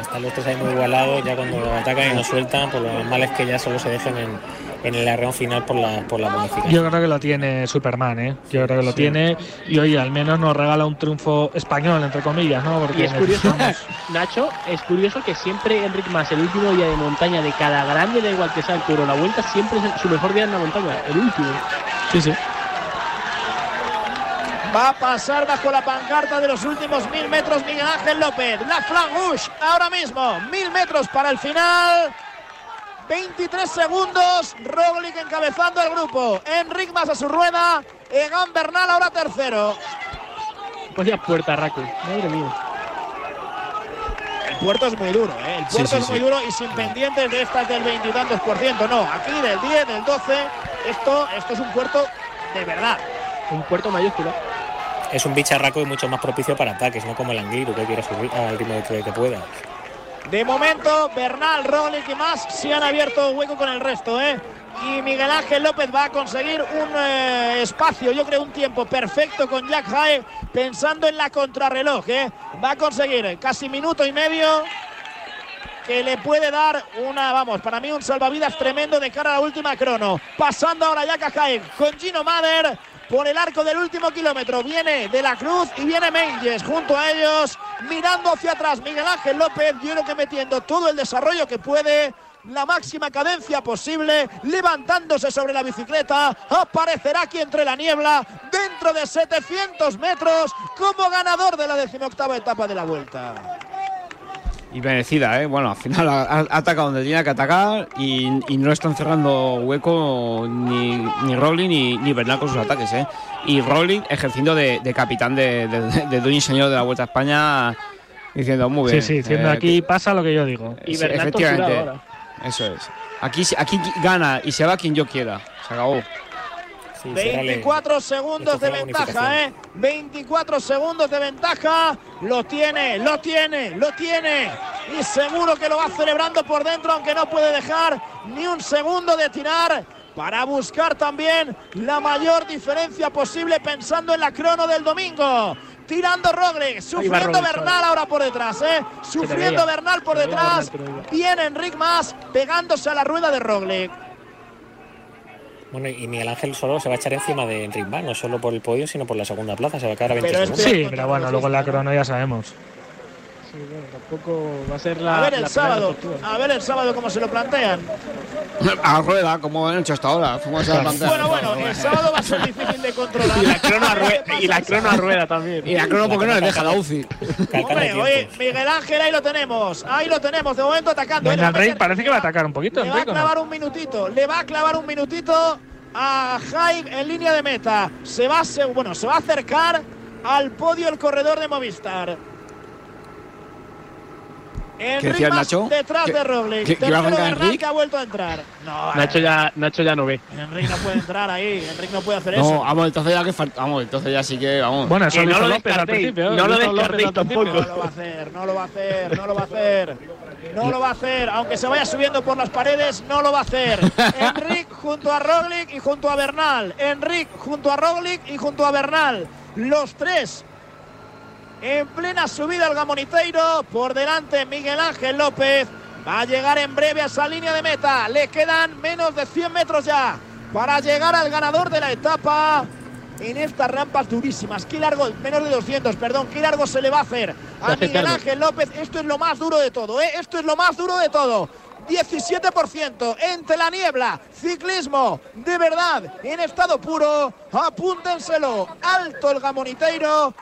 Están los tres ahí muy igualados, ya cuando atacan y no sueltan, pues lo normal es que ya solo se dejen en, en el arreón final por la, por la bonificación. Yo creo que lo tiene Superman, ¿eh? Yo creo que lo tiene. Y oye, al menos nos regala un triunfo español, entre comillas, ¿no? Porque Y es curioso, Nacho, es curioso que siempre Enric Mas, el último día de montaña de cada grande, da igual que sea el Tour la vuelta, siempre es su mejor día en la montaña, el último. Sí, sí. Va a pasar bajo la pancarta de los últimos mil metros Miguel Ángel López. La flag rouge ahora mismo. Mil metros para el final. 23 segundos. Roglic encabezando el grupo. Enric Mas a su rueda. Egan Bernal ahora tercero. Pues ya puerta, Raku. Madre mía. El puerto es muy duro, ¿eh? El puerto sí, es muy sí. duro y sin pendientes de estas del veintitantos por ciento. No, aquí del 10, del 12. Esto, esto es un puerto de verdad. Un puerto mayúsculo. Es un bicharraco y mucho más propicio para ataques, no como el Anguiru, que quiere subir al ritmo que pueda. De momento, Bernal, Roglic y más sí han abierto hueco con el resto, ¿eh? Y Miguel Ángel López va a conseguir un eh, espacio, yo creo un tiempo perfecto con Jack Haig, pensando en la contrarreloj, ¿eh? Va a conseguir casi minuto y medio que le puede dar una, vamos, para mí un salvavidas tremendo de cara a la última crono. Pasando ahora Jack Haig con Gino Mader por el arco del último kilómetro. Viene de la Cruz y viene Menges junto a ellos, mirando hacia atrás. Miguel Ángel López, yo creo que metiendo todo el desarrollo que puede. La máxima cadencia posible, levantándose sobre la bicicleta, aparecerá aquí entre la niebla, dentro de 700 metros, como ganador de la decimoctava etapa de la vuelta. Y merecida, ¿eh? Bueno, al final ha, atacado donde tenía que atacar y, y no están cerrando hueco ni, ni Rowling ni, ni Bernal con sus ataques, ¿eh? Y Rowling ejerciendo de, de capitán de, de, de dueño y señor de la Vuelta a España, diciendo muy Sí, bien. sí, diciendo eh, aquí pasa lo que yo digo. Y Sí, Bernal efectivamente. ahora. Eso es. Aquí, aquí gana y se va quien yo quiera. Se acabó. Sí, será le- 24 segundos de ventaja, ¿eh? 24 segundos de ventaja. Lo tiene, lo tiene, lo tiene. Y seguro que lo va celebrando por dentro, aunque no puede dejar ni un segundo de tirar. Para buscar también la mayor diferencia posible pensando en la crono del domingo. Tirando Roglic, sufriendo Roglic, Bernal ahora por detrás, ¿eh? Sufriendo. Bernal por detrás. Viene Enric Mas pegándose a la rueda de Roglic. Bueno, y Miguel Ángel solo se va a echar encima de Enric no solo por el podio, sino por la segunda plaza. Se va a quedar a 20 Pero es segundos. Sí, pero bueno, luego en la crono ya sabemos. Sí, bueno, tampoco va a ser la. A ver el sábado, a ver el sábado cómo se lo plantean. A rueda, como han hecho hasta ahora. Bueno, bueno, el sábado va a ser difícil de controlar. Y la crono a rueda, qué pasa y la el crono a sábado. rueda también. Y la crono, porque no le deja la UCI? Hombre, oye. Miguel Ángel, ahí lo tenemos. Ahí lo tenemos, de momento atacando. Va a Rey parece que va a atacar un poquito, Le va a clavar un minutito. Le va a clavar un minutito a Jaime en línea de meta. Se va, a se- bueno, se va a acercar al podio el corredor de Movistar. Mas Nacho? detrás ¿Que- de Roglic. que- que iba a Tercero que ha vuelto a entrar. No, Nacho ya, Nacho ya no ve. Enric no puede entrar ahí. Enric no puede hacer eso. No, vamos, entonces ya que falta. Vamos, entonces ya sí que. Vamos. Bueno, eso no lo descartéis, principio. no lo descartéis principio. No lo va a hacer, no lo va a hacer, no lo va a hacer. No lo va a hacer, aunque se vaya subiendo por las paredes, no lo va a hacer. Enric junto a Roglic y junto a Bernal. Enric junto a Roglic y junto a Bernal. Los tres en plena subida al Gamoniteiro. Por delante Miguel Ángel López. Va a llegar en breve a esa línea de meta. Le quedan menos de 100 metros ya para llegar al ganador de la etapa. En estas rampas durísimas. Qué largo, menos de 200, perdón. Qué largo se le va a hacer a Miguel. Ángel López. Esto es lo más duro de todo, ¿eh? Esto es lo más duro de todo. 17% entre la niebla, ciclismo de verdad en estado puro, apúntenselo, alto el Gamoniteiro,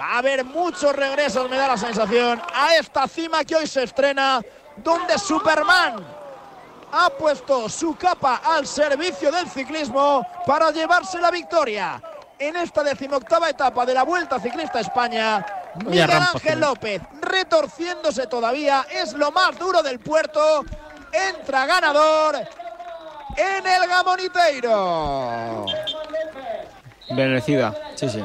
Va a haber muchos regresos, me da la sensación, a esta cima que hoy se estrena, donde Superman ha puesto su capa al servicio del ciclismo para llevarse la victoria. En esta decimoctava etapa de la Vuelta Ciclista a España, Miguel Ángel. López retorciéndose todavía, es lo más duro del puerto, entra ganador en el Gamoniteiro. Bendecida. Sí, sí.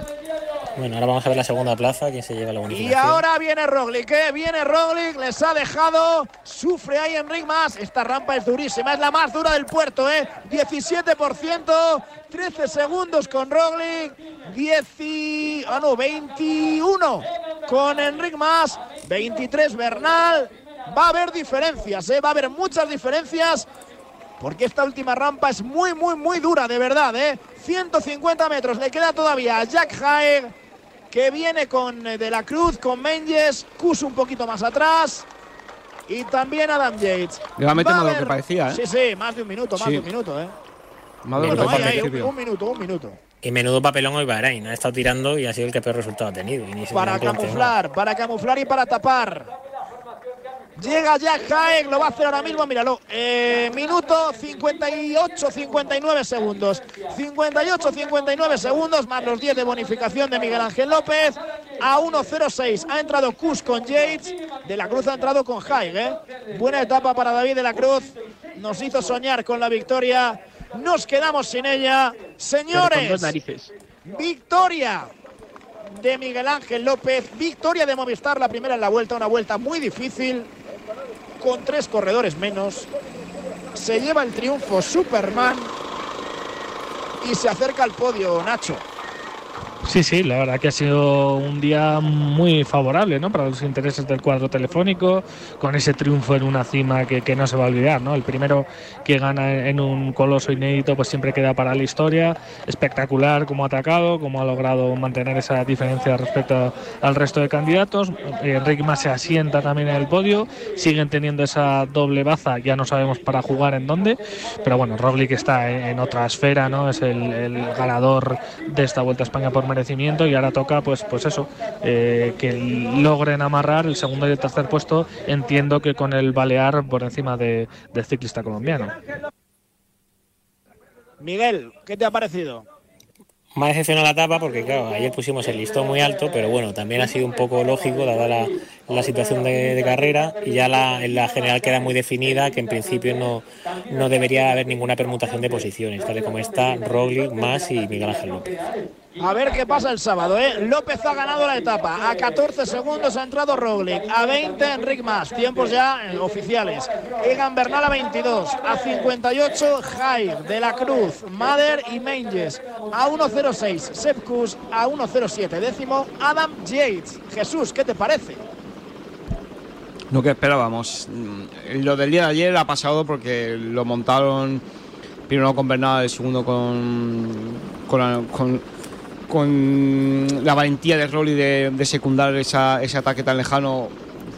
Bueno, ahora vamos a ver la segunda plaza, quién se lleva la Y bonificación. ahora viene Roglic, ¿eh? viene Roglic, les ha dejado, sufre ahí Enric más. Esta rampa es durísima, es la más dura del puerto, ¿eh? 17%, 13 segundos con Roglic, 10 y- ah, no, 21 con Enric más, 23 Bernal. Va a haber diferencias, ¿eh? va a haber muchas diferencias. Porque esta última rampa es muy, muy, muy dura, de verdad, ¿eh? 150 metros, le queda todavía a Jack Haig, que viene con eh, De la Cruz, con Menges, Kus un poquito más atrás. Y también Adam Yates. Le va a meter más de lo que parecía, ¿eh? Sí, sí, más de un minuto, más Sí. de un minuto, ¿eh? Más de lo Bueno, que ahí, parecía ahí, un, principio. un minuto, un minuto. Y menudo papelón hoy Bahrein. Ha estado tirando y ha sido el que peor resultado ha tenido. Para camuflar, para camuflar y para tapar. Llega Jack Haig, lo va a hacer ahora mismo, míralo. Eh, minuto 58, 59 segundos. 58, 59 segundos, más los 10 de bonificación de Miguel Ángel López. A 1.06 ha entrado Kus con Yates. De la Cruz ha entrado con Haig. ¿eh? Buena etapa para David de la Cruz. Nos hizo soñar con la victoria. Nos quedamos sin ella. Señores, victoria de Miguel Ángel López. Victoria de Movistar, la primera en la vuelta, una vuelta muy difícil, con tres corredores menos. Se lleva el triunfo Superman y se acerca al podio Nacho. Sí, sí, la verdad que ha sido un día muy favorable ¿no? para los intereses del cuadro telefónico, con ese triunfo en una cima que, que no se va a olvidar. ¿no? El primero que gana en un coloso inédito pues siempre queda para la historia. Espectacular como ha atacado, como ha logrado mantener esa diferencia respecto al resto de candidatos. Eh, Enrique Mas se asienta también en el podio, siguen teniendo esa doble baza, ya no sabemos para jugar en dónde, pero bueno, Roglic está en, en otra esfera, ¿no? es el, el ganador de esta Vuelta a España por merecimiento y ahora toca pues pues eso eh, que logren amarrar el segundo y el tercer puesto entiendo que con el Balear por encima de, del ciclista colombiano Miguel, ¿qué te ha parecido? Me ha decepcionado la etapa porque, claro, ayer pusimos el listón muy alto, pero bueno, también ha sido un poco lógico dada la, la situación de, de carrera y ya la, en la general queda muy definida que en principio no, no debería haber ninguna permutación de posiciones, tal y como está Roglic, Mas y Miguel Ángel López. A ver qué pasa el sábado, ¿eh? López ha ganado la etapa. A 14 segundos ha entrado Roglic. A 20 Enric Mas. Tiempos ya eh, oficiales. Egan Bernal a 22. A 58 Jair, De la Cruz, Mader y Menges. A 1.06 Sepp Kuss. A 1.07 décimo Adam Yates. Jesús, ¿qué te parece? Lo que esperábamos. Mm, Lo del día de ayer ha pasado porque lo montaron primero con Bernal, el segundo con, con, con la valentía de Rolly de, de secundar esa, ese ataque tan lejano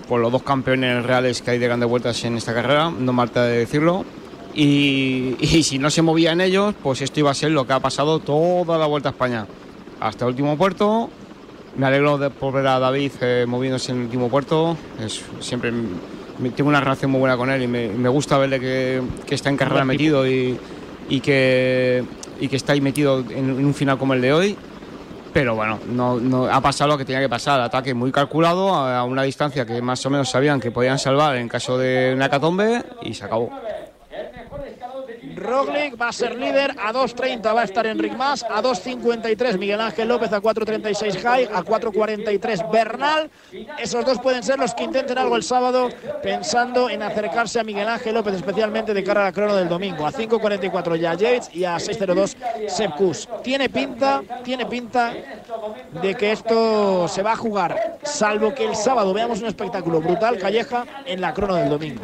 por los dos campeones reales que hay de grandes vueltas en esta carrera, no falta de decirlo. Y, y si no se movían ellos, pues esto iba a ser lo que ha pasado toda la Vuelta a España. Hasta el último puerto, me alegro de por ver a David eh, moviéndose en el último puerto. Es, siempre me- tengo una relación muy buena con él y me, me gusta verle que, que está en carrera metido y, y que, y que está ahí metido en, en un final como el de hoy. Pero bueno, no, no ha pasado lo que tenía que pasar. Ataque muy calculado a una distancia que más o menos sabían que podían salvar en caso de una hecatombe y se acabó. Roglic va a ser líder, a 2.30 va a estar Enric Mas, a 2.53 Miguel Ángel López, a 4.36 Jai, a 4.43 Bernal. Esos dos pueden ser los que intenten algo el sábado, pensando en acercarse a Miguel Ángel López, especialmente de cara a la crono del domingo. A 5.44 ya Yates y a 6.02 Sepp Kuss. Tiene pinta, tiene pinta de que esto se va a jugar, salvo que el sábado veamos un espectáculo brutal, Calleja, en la crono del domingo.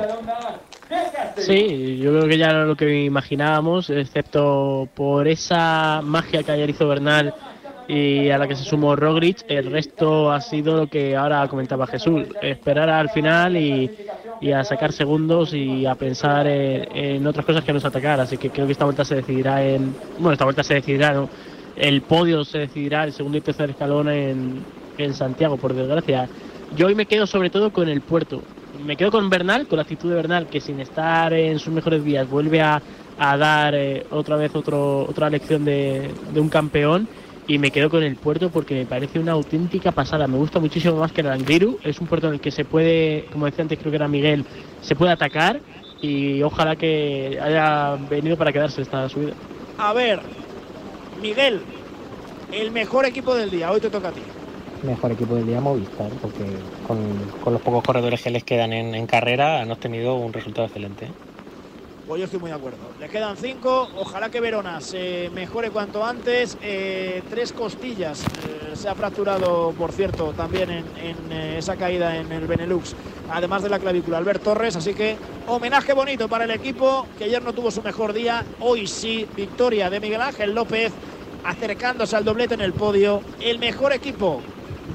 Sí, yo creo que ya era lo que imaginábamos, excepto por esa magia que ayer hizo Bernal y a la que se sumó Roglic, el resto ha sido lo que ahora comentaba Jesús, esperar al final y, a sacar segundos y a pensar en, en otras cosas que nos atacar, así que creo que esta vuelta se decidirá en, bueno, esta vuelta se decidirá, ¿no? el podio se decidirá, el segundo y tercer escalón en, en Santiago, por desgracia. Yo hoy me quedo sobre todo con el puerto. Me quedo con Bernal, con la actitud de Bernal, que sin estar en sus mejores días vuelve a, a dar eh, otra vez otro, otra lección de, de un campeón. Y me quedo con el puerto porque me parece una auténtica pasada. Me gusta muchísimo más que el Angliru. Es un puerto en el que se puede, como decía antes, creo que era Miguel, se puede atacar. Y ojalá que haya venido para quedarse esta subida. A ver, Miguel, el mejor equipo del día, hoy te toca a ti. Mejor equipo del día Movistar, porque con, los pocos corredores que les quedan en, carrera han obtenido un resultado excelente. Pues yo estoy muy de acuerdo. Le quedan cinco. Ojalá que Verona se mejore cuanto antes. Eh, tres costillas. Eh, se ha fracturado, por cierto, también en, en, eh, esa caída en el Benelux. Además de la clavícula, Albert Torres. Así que homenaje bonito para el equipo que ayer no tuvo su mejor día. Hoy sí, victoria de Miguel Ángel López. Acercándose al doblete en el podio. El mejor equipo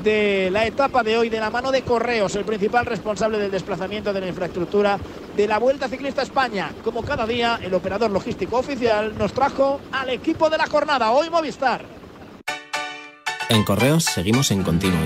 de la etapa de hoy de la mano de Correos, el principal responsable del desplazamiento de la infraestructura de la Vuelta Ciclista España. Como cada día, el operador logístico oficial nos trajo al equipo de la jornada, hoy Movistar. En Correos seguimos en Continuo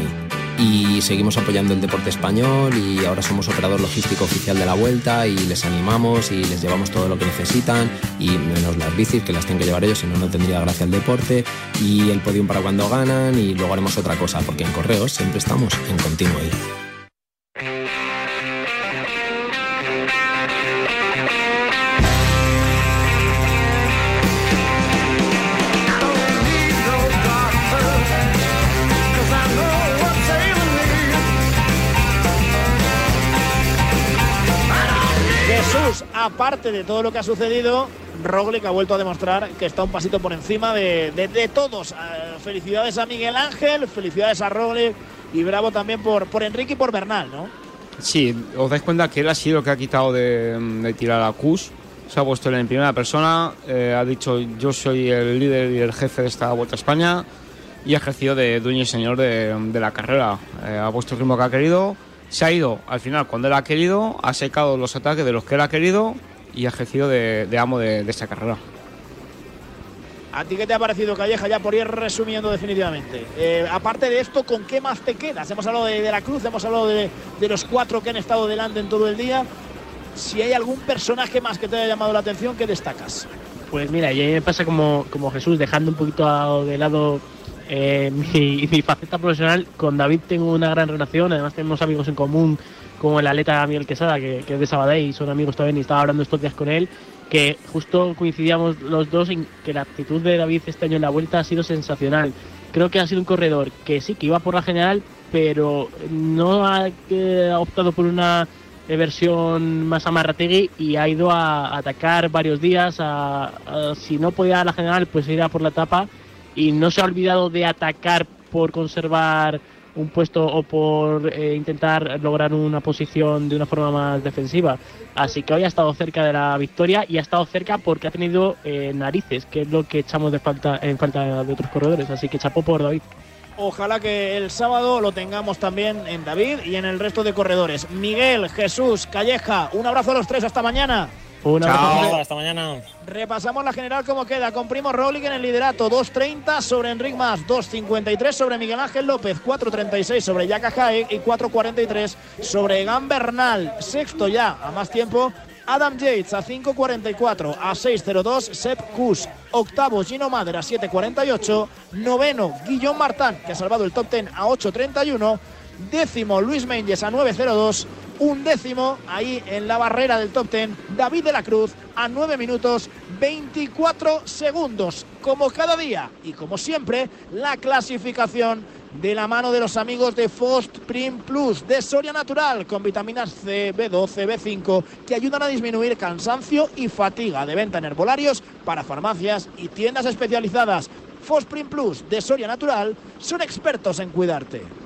y seguimos apoyando el deporte español y ahora somos operador logístico oficial de la vuelta y les animamos y les llevamos todo lo que necesitan y menos las bicis que las tienen que llevar ellos, si no, no tendría gracia el deporte y el podium para cuando ganan y luego haremos otra cosa porque en Correos siempre estamos en Continuo Jesús, aparte de todo lo que ha sucedido, Roglic ha vuelto a demostrar que está un pasito por encima de, todos. Eh, felicidades a Miguel Ángel, felicidades a Roglic y bravo también por, por Enrique y por Bernal, ¿no? Sí, os dais cuenta que él ha sido el que ha quitado de, de tirar a Kus. Se ha puesto en primera persona, eh, ha dicho yo soy el líder y el jefe de esta Vuelta a España y ha ejercido de dueño y señor de, de la carrera. Eh, ha puesto el ritmo que ha querido, se ha ido al final cuando él ha querido, ha secado los ataques de los que él ha querido y ha ejercido de, de amo de, de esta carrera. ¿A ti qué te ha parecido, Calleja? Ya por ir resumiendo definitivamente. Eh, aparte de esto, ¿con qué más te quedas? Hemos hablado de, de la Cruz, hemos hablado de, de los cuatro que han estado delante en todo el día. Si hay algún personaje más que te haya llamado la atención, ¿qué destacas? Pues mira, y a mí me pasa como, como Jesús, dejando un poquito de lado eh, mi, mi faceta profesional. Con David tengo una gran relación, además tenemos amigos en común, como el atleta Miguel Quesada, que, que es de Sabadell, y son amigos también, y estaba hablando estos días con él, que justo coincidíamos los dos en que la actitud de David este año en la vuelta ha sido sensacional. Creo que ha sido un corredor que sí, que iba por la general, pero no ha eh, optado por una versión más amarrategui y ha ido a atacar varios días. A, a- si no podía la general, pues ir a por la etapa y no se ha olvidado de atacar por conservar un puesto o por eh, intentar lograr una posición de una forma más defensiva. Así que hoy ha estado cerca de la victoria y ha estado cerca porque ha tenido eh, narices, que es lo que echamos de falta en falta de otros corredores. Así que chapó por David. Ojalá que el sábado lo tengamos también en David y en el resto de corredores. Miguel, Jesús, Calleja, un abrazo a los tres, hasta mañana. Un abrazo. Hasta mañana. Repasamos la general como queda, con Primo Roglic en el liderato, 2.30 sobre Enric Mas, 2.53 sobre Miguel Ángel López, 4.36 sobre Yaka Jaek y 4.43 sobre Egan Bernal. Sexto ya, a más tiempo, Adam Yates a 5.44, a 6.02 Sepp Kuss, octavo Gino Madera a 7.48, noveno Guillaume Martin, que ha salvado el top 10 a 8.31, décimo Luis Menges a 9.02, un décimo ahí en la barrera del top 10, David de la Cruz a 9 minutos 24 segundos. Como cada día y como siempre, la clasificación de la mano de los amigos de Fost Prim Plus de Soria Natural con vitaminas C, B12, B5 que ayudan a disminuir cansancio y fatiga de venta en herbolarios para farmacias y tiendas especializadas. Fost Prim Plus de Soria Natural son expertos en cuidarte.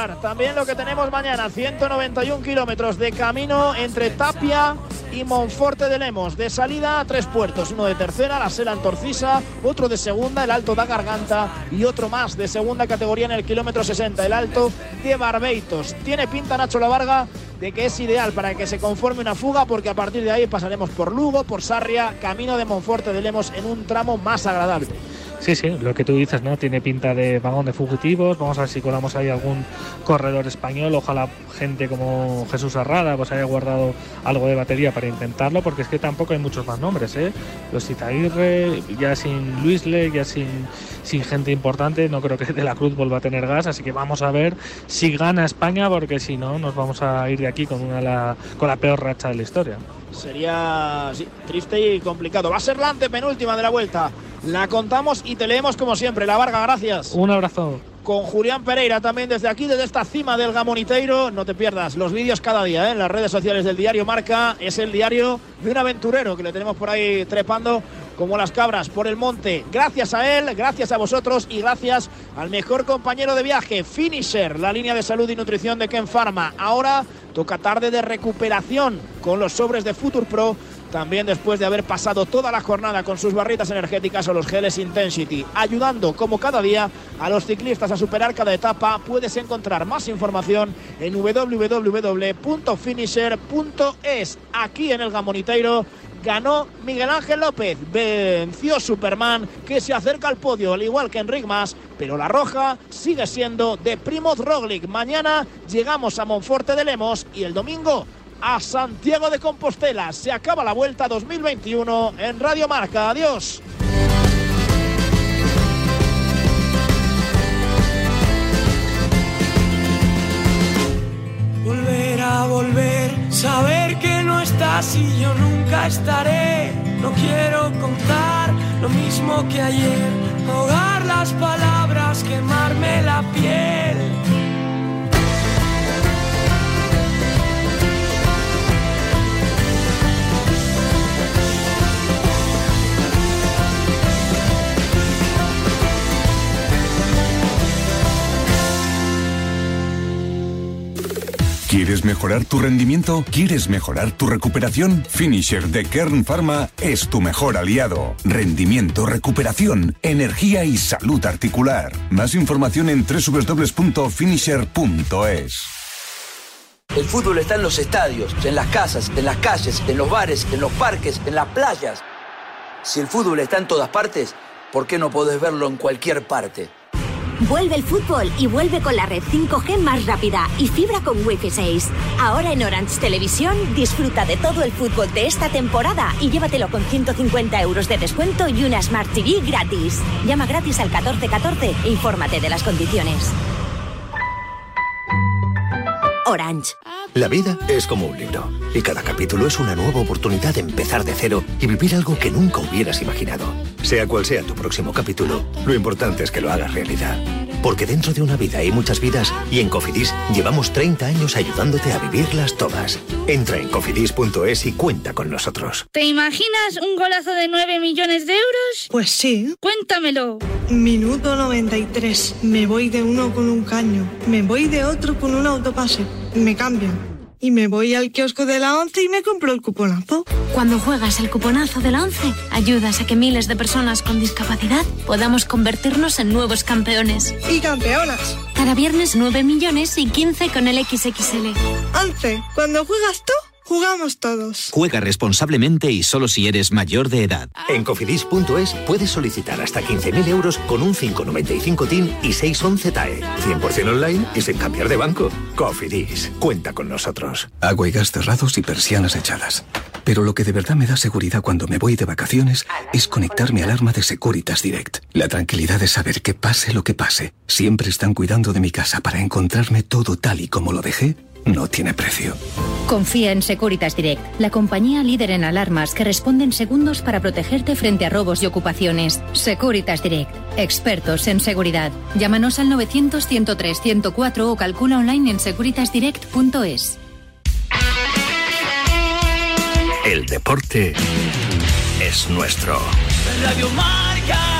También lo que tenemos mañana. 191 kilómetros de camino entre Tapia y Monforte de Lemos. De salida tres puertos. Uno de tercera, la Sela en Torcisa. Otro de segunda, el Alto da Garganta. Y otro más de segunda categoría en el kilómetro 60, el Alto de Barbeitos. Tiene pinta Nacho La Varga de que es ideal para que se conforme una fuga porque a partir de ahí pasaremos por Lugo, por Sarria, camino de Monforte de Lemos en un tramo más agradable. Sí, sí, lo que tú dices, ¿no? Tiene pinta de vagón de fugitivos. Vamos a ver si colamos ahí algún corredor español. Ojalá gente como Jesús Arrada pues haya guardado algo de batería para intentarlo, porque es que tampoco hay muchos más nombres, ¿eh? Los Itairre, ya sin Luisle, ya sin, sin gente importante, no creo que De la Cruz vuelva a tener gas, así que vamos a ver si gana España, porque si no, nos vamos a ir de aquí con, una, la, con la peor racha de la historia. Sería sí, triste y complicado. Va a ser la antepenúltima de la vuelta. La contamos y te leemos como siempre. La Varga, gracias. Un abrazo. Con Julián Pereira también desde aquí, desde esta cima del Gamoniteiro. No te pierdas los vídeos cada día ¿eh? en las redes sociales del diario Marca. Es el diario de un aventurero que le tenemos por ahí trepando como las cabras por el monte. Gracias a él, gracias a vosotros y gracias al mejor compañero de viaje, Finisher, la línea de salud y nutrición de Ken Pharma. Ahora toca tarde de recuperación con los sobres de Future Pro. También después de haber pasado toda la jornada con sus barritas energéticas o los geles Intensity, ayudando como cada día a los ciclistas a superar cada etapa, puedes encontrar más información en www.finisher.es. Aquí en el Gamoniteiro ganó Miguel Ángel López, venció Superman que se acerca al podio al igual que Enric Mas, pero la roja sigue siendo de Primoz Roglic. Mañana llegamos a Monforte de Lemos y el domingo a Santiago de Compostela. Se acaba la vuelta 2021 en Radio Marca. Adiós. Volver a volver, saber que no estás y yo nunca estaré. No quiero contar lo mismo que ayer, ahogar las palabras, quemarme la piel. ¿Quieres mejorar tu rendimiento? ¿Quieres mejorar tu recuperación? Finisher de Kern Pharma es tu mejor aliado. Rendimiento, recuperación, energía y salud articular. Más información en www.finisher.es. El fútbol está en los estadios, en las casas, en las calles, en los bares, en los parques, en las playas. Si el fútbol está en todas partes, ¿por qué no podés verlo en cualquier parte? Vuelve el fútbol y vuelve con la red 5G más rápida y fibra con Wi-Fi 6. Ahora en Orange Televisión disfruta de todo el fútbol de esta temporada y llévatelo con 150 euros de descuento y una Smart TV gratis. Llama gratis al 1414 e infórmate de las condiciones. Orange. La vida es como un libro y cada capítulo es una nueva oportunidad de empezar de cero y vivir algo que nunca hubieras imaginado. Sea cual sea tu próximo capítulo, lo importante es que lo hagas realidad. Porque dentro de una vida hay muchas vidas y en Cofidis llevamos 30 años ayudándote a vivirlas todas. Entra en cofidis.es y cuenta con nosotros. ¿Te imaginas un golazo de 9 millones de euros? Pues sí. Cuéntamelo. Minuto 93. Me voy de uno con un caño. Me voy de otro con un autopase. Me cambian. Y me voy al kiosco de la 11 y me compro el cuponazo. Cuando juegas el cuponazo de la 11, ayudas a que miles de personas con discapacidad podamos convertirnos en nuevos campeones. Y campeonas. Cada viernes 9 millones y 15 con el XXL. 11. Cuando juegas tú, jugamos todos. Juega responsablemente y solo si eres mayor de edad. En cofidis.es puedes solicitar hasta 15.000 euros con un 595 TIN y 611 TAE. 100% online y sin cambiar de banco. Cofidis, cuenta con nosotros. Agua y gas cerrados y persianas echadas. Pero lo que de verdad me da seguridad cuando me voy de vacaciones es conectar mi alarma de Securitas Direct. La tranquilidad de saber que pase lo que pase, siempre están cuidando de mi casa para encontrarme todo tal y como lo dejé, no tiene precio. Confía en Securitas Direct, la compañía líder en alarmas que responde en segundos para protegerte frente a robos y ocupaciones. Securitas Direct, expertos en seguridad. Llámanos al 900-103-104 o calcula online en securitasdirect.es. El deporte es nuestro. Radio Marca.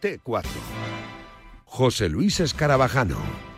T4. José Luis Escarabajano.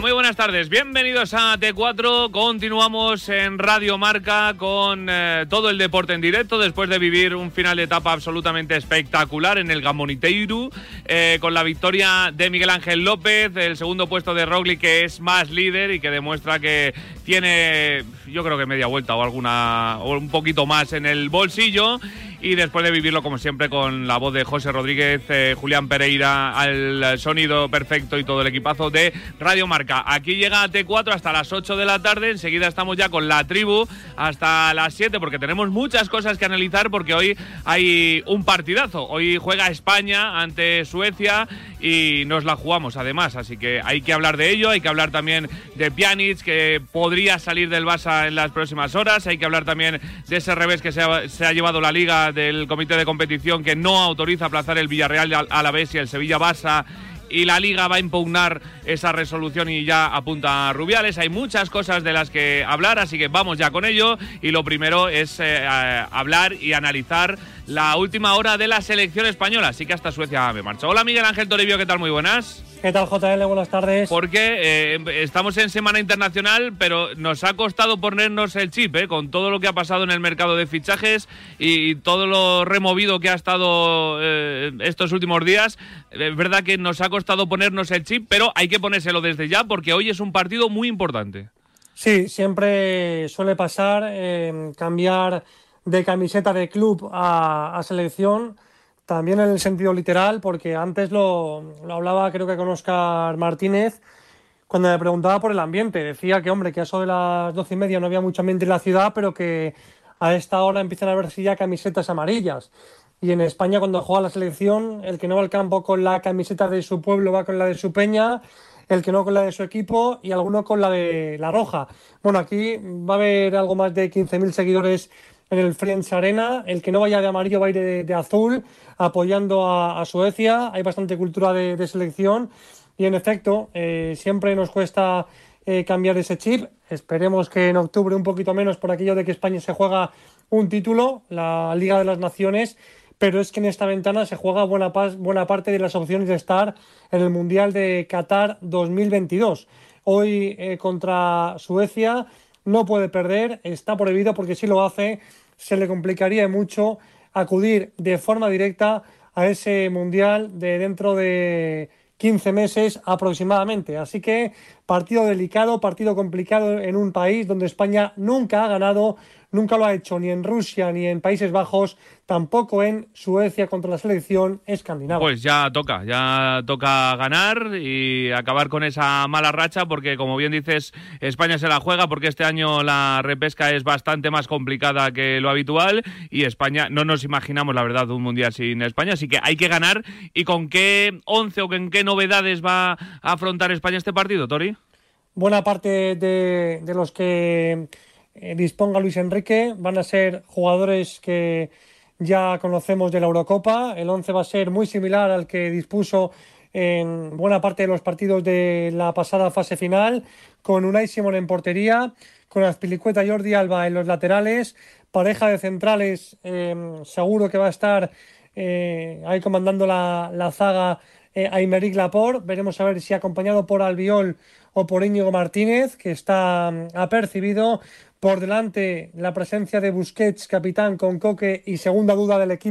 Muy buenas tardes. Bienvenidos a T4. Continuamos en Radio Marca con eh, todo el deporte en directo después de vivir un final de etapa absolutamente espectacular en el Gamoniteiru eh, con la victoria de Miguel Ángel López, el segundo puesto de Roglic que es más líder y que demuestra que tiene yo creo que media vuelta o alguna o un poquito más en el bolsillo y después de vivirlo como siempre con la voz de José Rodríguez, eh, Julián Pereira, al sonido perfecto y todo el equipazo de Radio Marca. Aquí llega T4 hasta las 8 de la tarde, enseguida estamos ya con la tribu hasta las 7 porque tenemos muchas cosas que analizar porque hoy hay un partidazo. Hoy juega España ante Suecia y nos la jugamos además, así que hay que hablar de ello, hay que hablar también de Pjanic que podría salir del Barça en las próximas horas, hay que hablar también de ese revés que se ha, se ha llevado la liga del comité de competición que no autoriza aplazar el Villarreal al- a la vez y el Sevilla Barça y la liga va a impugnar esa resolución y ya apunta a Rubiales. Hay muchas cosas de las que hablar, así que vamos ya con ello. Y lo primero es eh, hablar y analizar la última hora de la selección española. Así que hasta Suecia me marcho. Hola Miguel Ángel Toribio, ¿qué tal? Muy buenas. ¿Qué tal, JL? Buenas tardes. Porque eh, estamos en Semana Internacional, pero nos ha costado ponernos el chip, ¿eh? con todo lo que ha pasado en el mercado de fichajes y, todo lo removido que ha estado eh, estos últimos días. Es verdad que nos ha costado ponernos el chip, pero hay que ponérselo desde ya porque hoy es un partido muy importante. Sí, siempre suele pasar eh, cambiar de camiseta de club a, a selección, también en el sentido literal, porque antes lo, lo hablaba creo que con Oscar Martínez, cuando me preguntaba por el ambiente. Decía que, hombre, que a eso de las doce y media no había mucho ambiente en la ciudad, pero que a esta hora empiezan a verse ya camisetas amarillas. Y en España, cuando juega la selección, el que no va al campo con la camiseta de su pueblo va con la de su peña, el que no con la de su equipo y alguno con la de la roja. Bueno, aquí va a haber algo más de 15.000 seguidores en el Friends Arena. El que no vaya de amarillo va a ir de, azul, apoyando a, Suecia. Hay bastante cultura de, de selección. Y en efecto, eh, siempre nos cuesta eh, cambiar ese chip. Esperemos que en octubre un poquito menos por aquello de que España se juega un título, la Liga de las Naciones, pero es que en esta ventana se juega buena, parte de las opciones de estar en el Mundial de Qatar 2022. Hoy eh, contra Suecia, no puede perder, está prohibido porque si lo hace se le complicaría mucho acudir de forma directa a ese mundial de dentro de 15 meses aproximadamente. Así que partido delicado, partido complicado en un país donde España nunca ha ganado, nunca lo ha hecho ni en Rusia ni en Países Bajos, tampoco en Suecia contra la selección escandinava. Pues ya toca, ya toca ganar y acabar con esa mala racha porque como bien dices, España se la juega porque este año la repesca es bastante más complicada que lo habitual y España no nos imaginamos la verdad un mundial sin España, así que hay que ganar y con qué 11 o con qué novedades va a afrontar España este partido, Tori. Buena parte de, de los que eh, disponga Luis Enrique van a ser jugadores que ya conocemos de la Eurocopa. El 11 va a ser muy similar al que dispuso en buena parte de los partidos de la pasada fase final, con Unai Simón en portería, con Azpilicueta y Jordi Alba en los laterales, pareja de centrales, eh, seguro que va a estar eh, ahí comandando la, la zaga eh, Aymeric Laporte. Veremos a ver si acompañado por Albiol o por Íñigo Martínez, que está mm, apercibido. Por delante la presencia de Busquets, capitán con Coque y segunda duda del equipo.